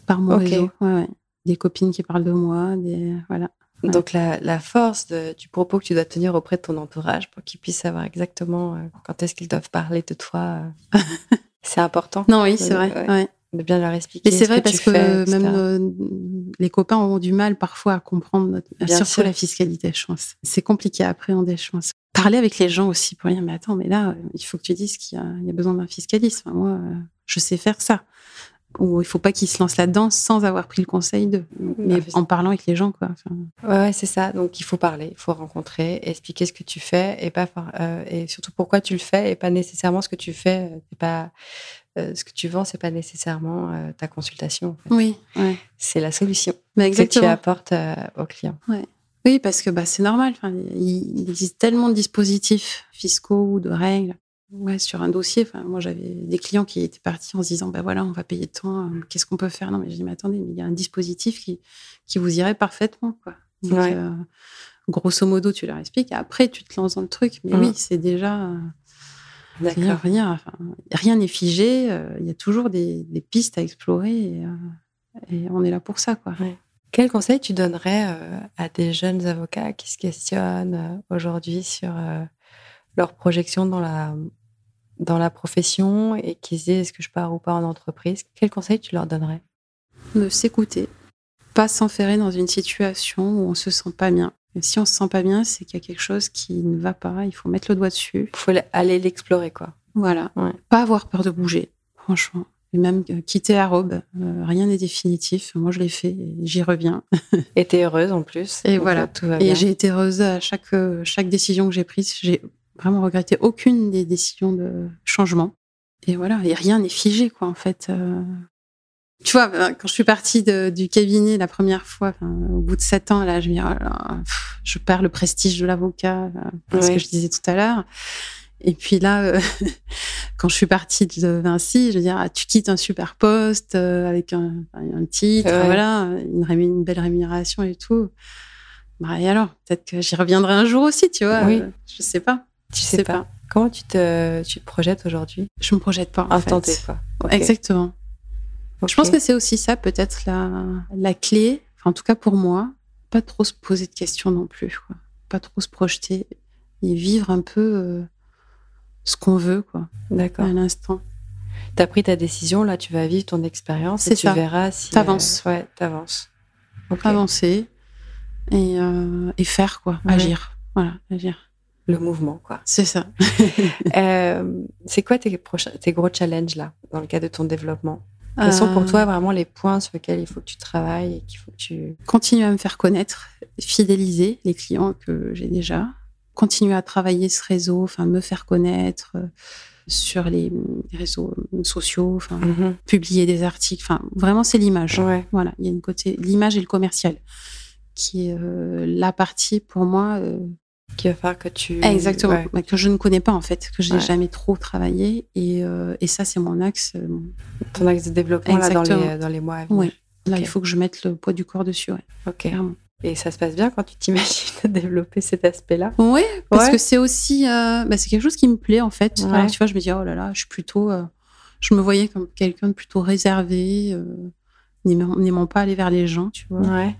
par mon réseau, ouais, ouais. des copines qui parlent de moi, des voilà. Ouais. Donc la, la force de- du propos que tu dois tenir auprès de ton entourage pour qu'ils puissent savoir exactement euh, quand est-ce qu'ils doivent parler de toi, euh, c'est important Non, oui, c'est Euh, vrai. ouais. de bien leur expliquer. Mais c'est ce vrai que parce que fais, même euh, les copains ont du mal parfois à comprendre, notre- surtout sûr. la fiscalité, je pense. C'est compliqué à appréhender, je pense. Parler avec les gens aussi pour dire, mais attends, mais là, il faut que tu dises qu'il y a, il y a besoin d'un fiscaliste. Enfin, moi, je sais faire ça. Ou il faut pas qu'ils se lancent là-dedans sans avoir pris le conseil d'eux. Mais Bah, en parlant avec les gens, quoi. Enfin, Ouais, ouais, c'est ça. Donc il faut parler, il faut rencontrer, expliquer ce que tu fais et pas euh, et surtout pourquoi tu le fais et pas nécessairement ce que tu fais. euh, C'est pas euh, ce que tu vends, c'est pas nécessairement euh, ta consultation. en fait. oui, ouais. C'est la solution Mais que tu exactement. apportes au client. Oui, parce que bah, c'est normal. Enfin, il existe tellement de dispositifs fiscaux ou de règles. Ouais, sur un dossier, enfin, moi j'avais des clients qui étaient partis en se disant, bah voilà, on va payer tant, euh, qu'est-ce qu'on peut faire? Non, mais je dis, mais attendez, mais il y a un dispositif qui, qui vous irait parfaitement, quoi. Donc, Ouais. euh, grosso modo, tu leur expliques, et après tu te lances dans le truc. Mais oui, c'est déjà euh, rien, D'accord. rien, enfin, rien n'est figé. euh, Il y a toujours des, des pistes à explorer, et, et on est là pour ça, quoi. Quel conseil tu donnerais à des jeunes avocats qui se questionnent aujourd'hui sur leur projection dans la, dans la profession et qui se disent est-ce que je pars ou pas en entreprise? Quel conseil tu leur donnerais? De s'écouter, pas s'enferrer dans une situation où on se sent pas bien. Et si on se sent pas bien, c'est qu'il y a quelque chose qui ne va pas. Il faut mettre le doigt dessus. Il faut aller l'explorer, quoi. Voilà. Ouais. Pas avoir peur de bouger, franchement. Et même euh, quitter la robe, euh, rien n'est définitif. Moi, je l'ai fait j'y reviens. Et t'es heureuse en plus. Et voilà. Tout va bien. Et j'ai été heureuse à chaque, euh, chaque décision que j'ai prise. J'ai vraiment regretté aucune des décisions de changement. Et voilà. Et rien n'est figé, quoi, en fait. Euh, Tu vois, euh, quand je suis partie de- du cabinet la première fois, au bout de sept ans, là, je me dis, oh je perds le prestige de l'avocat, euh, ce que je disais tout à l'heure. Et puis là, euh, quand je suis partie de Vinci, je veux dire, ah, tu quittes un super poste euh, avec un, un titre, Ouais. voilà, une belle rémunération et tout. Bah, et alors, peut-être que j'y reviendrai un jour aussi, tu vois. Oui. euh, je sais pas. Tu sais, sais pas. pas. Comment tu te, tu te projettes aujourd'hui? Je me projette pas. En Instant fait. T, quoi. Ok. Exactement. Je pense que c'est aussi ça, peut-être la, la clé, enfin, en tout cas pour moi, pas trop se poser de questions non plus, quoi. Pas trop se projeter et vivre un peu euh, ce qu'on veut, quoi, D'accord. à l'instant. Tu as pris ta décision, là, tu vas vivre ton expérience et tu verras si. T'avances. euh, ouais, t'avances. Avancer et, euh, et faire, quoi. Ouais. Agir. Voilà, agir. Le mouvement, quoi. C'est ça. Euh, c'est quoi tes, tes gros challenges, là, dans le cadre de ton développement? Quels sont pour Euh, toi vraiment les points sur lesquels il faut que tu travailles et qu'il faut que tu. Continuer à me faire connaître, fidéliser les clients que j'ai déjà, continuer à travailler ce réseau, enfin me faire connaître euh, sur les réseaux sociaux, enfin Mhm. publier des articles, enfin vraiment c'est l'image. Ouais. Voilà, il y a une côté l'image et le commercial qui est euh, la partie pour moi euh, Qui va faire que tu. exactement Ouais. bah, que je ne connais pas en fait, que je n'ai Ouais. jamais trop travaillé et, euh, et ça c'est mon axe. euh, Ton axe de développement, là, dans Exactement. les, dans les mois à venir. Ouais. Là il faut que je mette le poids du corps dessus. Ouais, Ok. clairement. Et ça se passe bien quand tu t'imagines développer cet aspect-là? Oui, parce que c'est aussi, euh, bah, c'est quelque chose qui me plaît en fait. Alors, tu vois, je me dis oh là là, je suis plutôt, euh, je me voyais comme quelqu'un de plutôt réservé, n'aimant n'aimant pas aller vers les gens, tu vois. Ouais.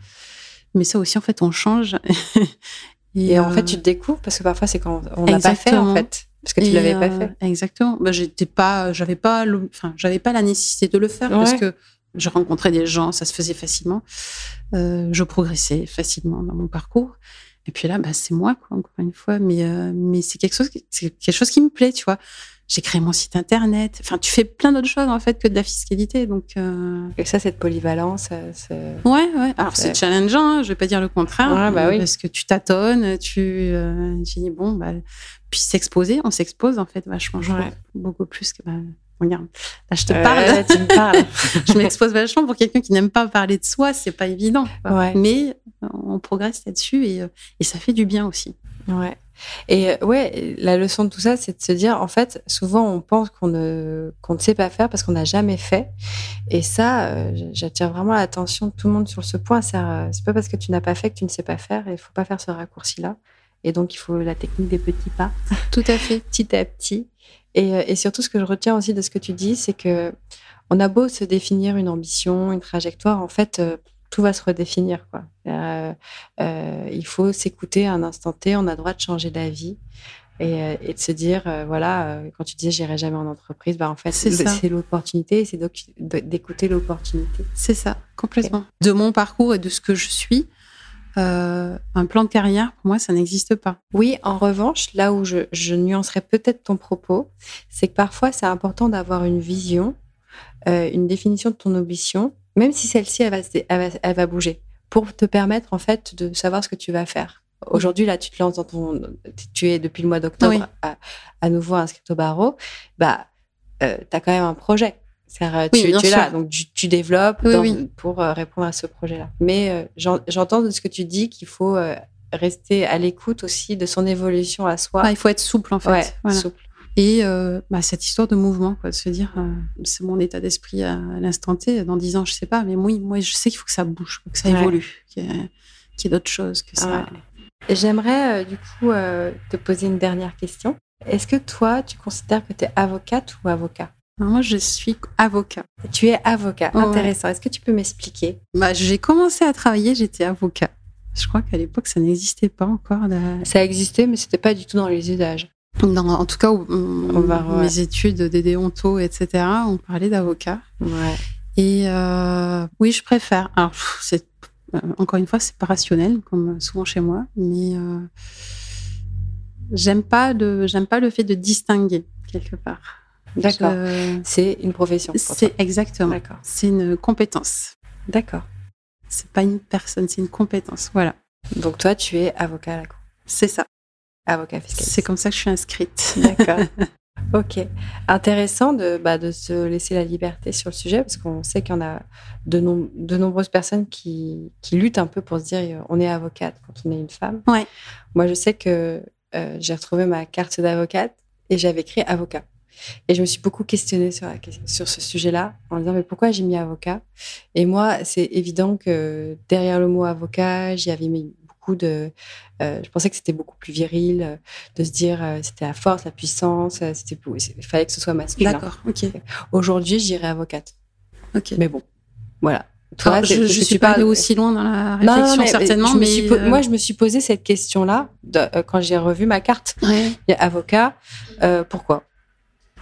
Mais ça aussi en fait, on change. Et en euh, fait, tu te découvres parce que parfois, c'est quand on n'a pas fait, en fait. Parce que tu l'avais pas euh, fait. Exactement. Bah, j'étais pas, j'avais pas, le- enfin, j'avais pas la nécessité de le faire parce que je rencontrais des gens, ça se faisait facilement. Euh, je progressais facilement dans mon parcours. Et puis là, bah, c'est moi, quoi, encore une fois. Mais, euh, mais c'est quelque chose, c'est quelque chose qui me plaît, tu vois. J'ai créé mon site internet. Enfin, tu fais plein d'autres choses en fait que de la fiscalité. Donc, euh, Et ça, cette polyvalence, euh, c'est. ouais, ouais. Alors C'est- challengeant. Hein, je vais pas dire le contraire. Ouais, bah oui. Parce que tu tâtonnes, tu, euh, tu dis bon, bah, puis s'exposer, on s'expose en fait vachement, je Ouais. beaucoup plus que. Bah, regarde, là je te Euh, parle. tu me parles. je m'expose vachement pour quelqu'un qui n'aime pas parler de soi, c'est pas évident. Ouais. Mais on progresse là-dessus et, et ça fait du bien aussi. Ouais. Et euh, ouais, la leçon de tout ça, c'est de se dire, en fait, souvent on pense qu'on ne, qu'on ne sait pas faire parce qu'on n'a jamais fait. Et ça, euh, j'attire vraiment l'attention de tout le monde sur ce point. C'est, euh, c'est pas parce que tu n'as pas fait que tu ne sais pas faire. Et il faut pas faire ce raccourci-là. Et donc, il faut la technique des petits pas, Tout à fait. petit à petit. Et, et surtout, ce que je retiens aussi de ce que tu dis, c'est que on a beau se définir une ambition, une trajectoire, en fait, tout va se redéfinir. Quoi. Euh, euh, il faut s'écouter à un instant T, on a le droit de changer d'avis. Et, euh, et de se dire, voilà, quand tu disais j'irai jamais en entreprise, bah en fait, C'est l'opportunité, c'est d'écouter l'opportunité. C'est ça, complètement. De mon parcours et de ce que je suis, euh, un plan de carrière, pour moi, ça n'existe pas. Oui, en revanche, là où je, je nuancerais peut-être ton propos, c'est que parfois c'est important d'avoir une vision, euh, une définition de ton ambition, même si celle-ci elle va, se dé- elle va, elle va bouger, pour te permettre en fait de savoir ce que tu vas faire. Aujourd'hui, là, tu te lances dans ton, tu es depuis le mois d'octobre Oui. à, à nouveau inscrit au barreau, bah, euh, tu as quand même un projet. C'est-à-dire, Oui, tu, tu es là, donc tu, tu développes Oui, dans- oui. pour euh, répondre à ce projet-là. Mais euh, j'en- j'entends de ce que tu dis qu'il faut euh, rester à l'écoute aussi de son évolution à soi. Il faut être souple, en fait. ouais, Voilà. souple. Et euh, bah, cette histoire de mouvement, quoi, de se dire, euh, c'est mon état d'esprit à, à l'instant T. Dans dix ans, je sais pas, mais moi, moi je sais qu'il faut que ça bouge, que ça Ouais. évolue, qu'il y ait, d'autres choses, que ça. Ouais. J'aimerais euh, du coup te poser une dernière question. Est-ce que toi, tu considères que tu es avocate ou avocat? Alors, moi, je suis avocat. Tu es avocat, intéressant. Est-ce que tu peux m'expliquer? Bah, j'ai commencé à travailler, j'étais avocat. Je crois qu'à l'époque, ça n'existait pas encore. la- Ça existait, mais c'était pas du tout dans les usages. Dans- en tout cas, ouais. mes études des déontos, etc., on parlait d'avocat. Ouais. Et euh, oui, je préfère. Alors, c'est euh, encore une fois, c'est pas rationnel, comme souvent chez moi, mais euh, j'aime pas le j'aime pas le fait de distinguer quelque part. D'accord. Je- C'est une profession. C'est exactement. D'accord. C'est une compétence. D'accord. C'est pas une personne, c'est une compétence. Voilà, Donc toi, tu es avocat à la cour. c'est ça. Avocat fiscaliste. C'est comme ça que je suis inscrite. D'accord. ok. Intéressant de, bah, de se laisser la liberté sur le sujet parce qu'on sait qu'il y en a de, de nombreuses personnes qui, qui luttent un peu pour se dire euh, on est avocate quand on est une femme. Ouais. Moi, je sais que euh, j'ai retrouvé ma carte d'avocate et j'avais écrit avocat. Et je me suis beaucoup questionnée sur, la sur ce sujet-là en me disant mais pourquoi j'ai mis avocat? Et moi, c'est évident que derrière le mot avocat, j'y avais mis beaucoup de. euh, je pensais que c'était beaucoup plus viril, euh, de se dire euh, c'était la force, la puissance, c'était il fallait que ce soit masculin. D'accord, ok, Aujourd'hui, je dirais avocate. ok. Mais bon, voilà. Toi, Alors, je, que suis pas allée aussi loin dans la non, réflexion mais certainement, je mais suis euh, moi, je me suis posé cette question-là euh, quand j'ai revu ma carte. ouais. Il y a avocat, euh, pourquoi?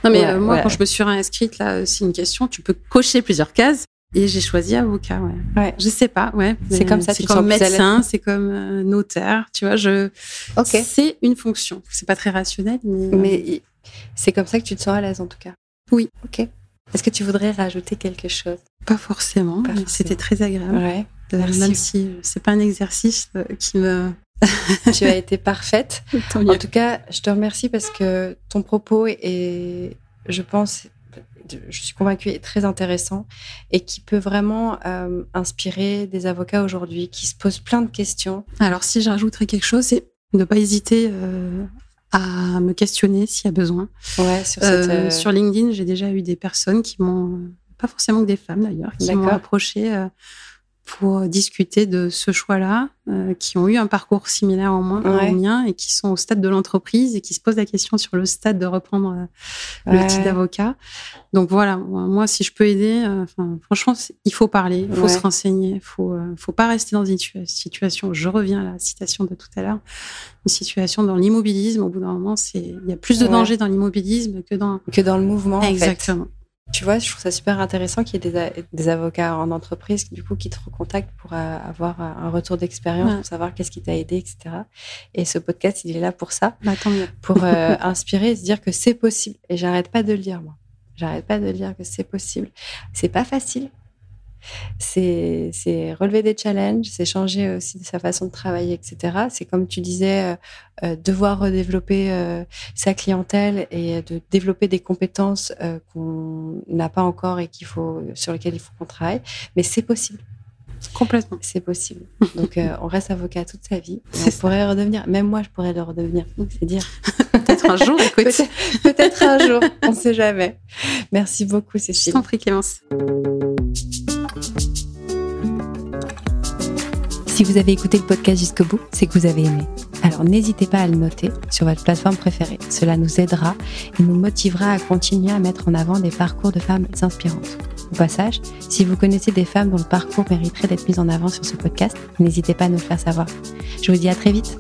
Non, mais moi, quand je me suis réinscrite, là, c'est une question. Tu peux cocher plusieurs cases. Et j'ai choisi avocat, ouais. ouais. Je sais pas, ouais. C'est comme ça. C'est comme médecin, c'est comme notaire, tu vois. Je. Ok. C'est une fonction. C'est pas très rationnel, mais. Mais c'est comme ça que tu te sens à l'aise, en tout cas. Oui. Ok. Est-ce que tu voudrais rajouter quelque chose? Pas forcément. C'était très agréable. Ouais. Merci. Même si c'est pas un exercice qui me tu as été parfaite. en tout cas, je te remercie parce que ton propos est, je pense, je suis convaincue, est très intéressant et qui peut vraiment euh, inspirer des avocats aujourd'hui qui se posent plein de questions. Alors, si j'ajouterais quelque chose, c'est ne pas hésiter euh, à me questionner s'il y a besoin. Ouais, sur, euh, sur LinkedIn, j'ai déjà eu des personnes qui m'ont, pas forcément que des femmes d'ailleurs, qui m'ont approché pour discuter de ce choix-là, euh, qui ont eu un parcours similaire au, moins, au mien et qui sont au stade de l'entreprise et qui se posent la question sur le stade de reprendre euh, le titre d'avocat. Donc voilà, moi, si je peux aider, euh, franchement, il faut parler, il faut se renseigner, il faut, faut pas rester dans une situation. Je reviens à la citation de tout à l'heure, une situation dans l'immobilisme. Au bout d'un moment, il y a plus de danger dans l'immobilisme que dans que dans le mouvement. Exactement. Tu vois, je trouve ça super intéressant qu'il y ait des, avocats en entreprise du coup qui te recontactent pour euh, avoir un retour d'expérience, pour savoir qu'est-ce qui t'a aidé, etc. Et ce podcast, il est là pour ça, bah, tant mieux. pour euh, inspirer et se dire que c'est possible. Et j'arrête pas de le dire moi. J'arrête pas de le dire que c'est possible. C'est pas facile, c'est relever des challenges, c'est changer aussi sa façon de travailler, etc. C'est comme tu disais, euh, euh, devoir redévelopper euh, sa clientèle et de développer des compétences qu'on n'a pas encore et qu'il faut, sur lesquelles il faut qu'on travaille. Mais c'est possible. Complètement. C'est possible. Donc, on reste avocat toute sa vie. On pourrait redevenir. Même moi, je pourrais le redevenir. C'est dire. Peut-être un jour, écoute. Peut-être un jour. On ne sait jamais. Merci beaucoup, Cécile. Je t'en prie, Clémence. Si vous avez écouté le podcast jusqu'au bout, c'est que vous avez aimé. Alors n'hésitez pas à le noter sur votre plateforme préférée. Cela nous aidera et nous motivera à continuer à mettre en avant des parcours de femmes inspirantes. Au passage, si vous connaissez des femmes dont le parcours mériterait d'être mis en avant sur ce podcast, n'hésitez pas à nous le faire savoir. Je vous dis à très vite.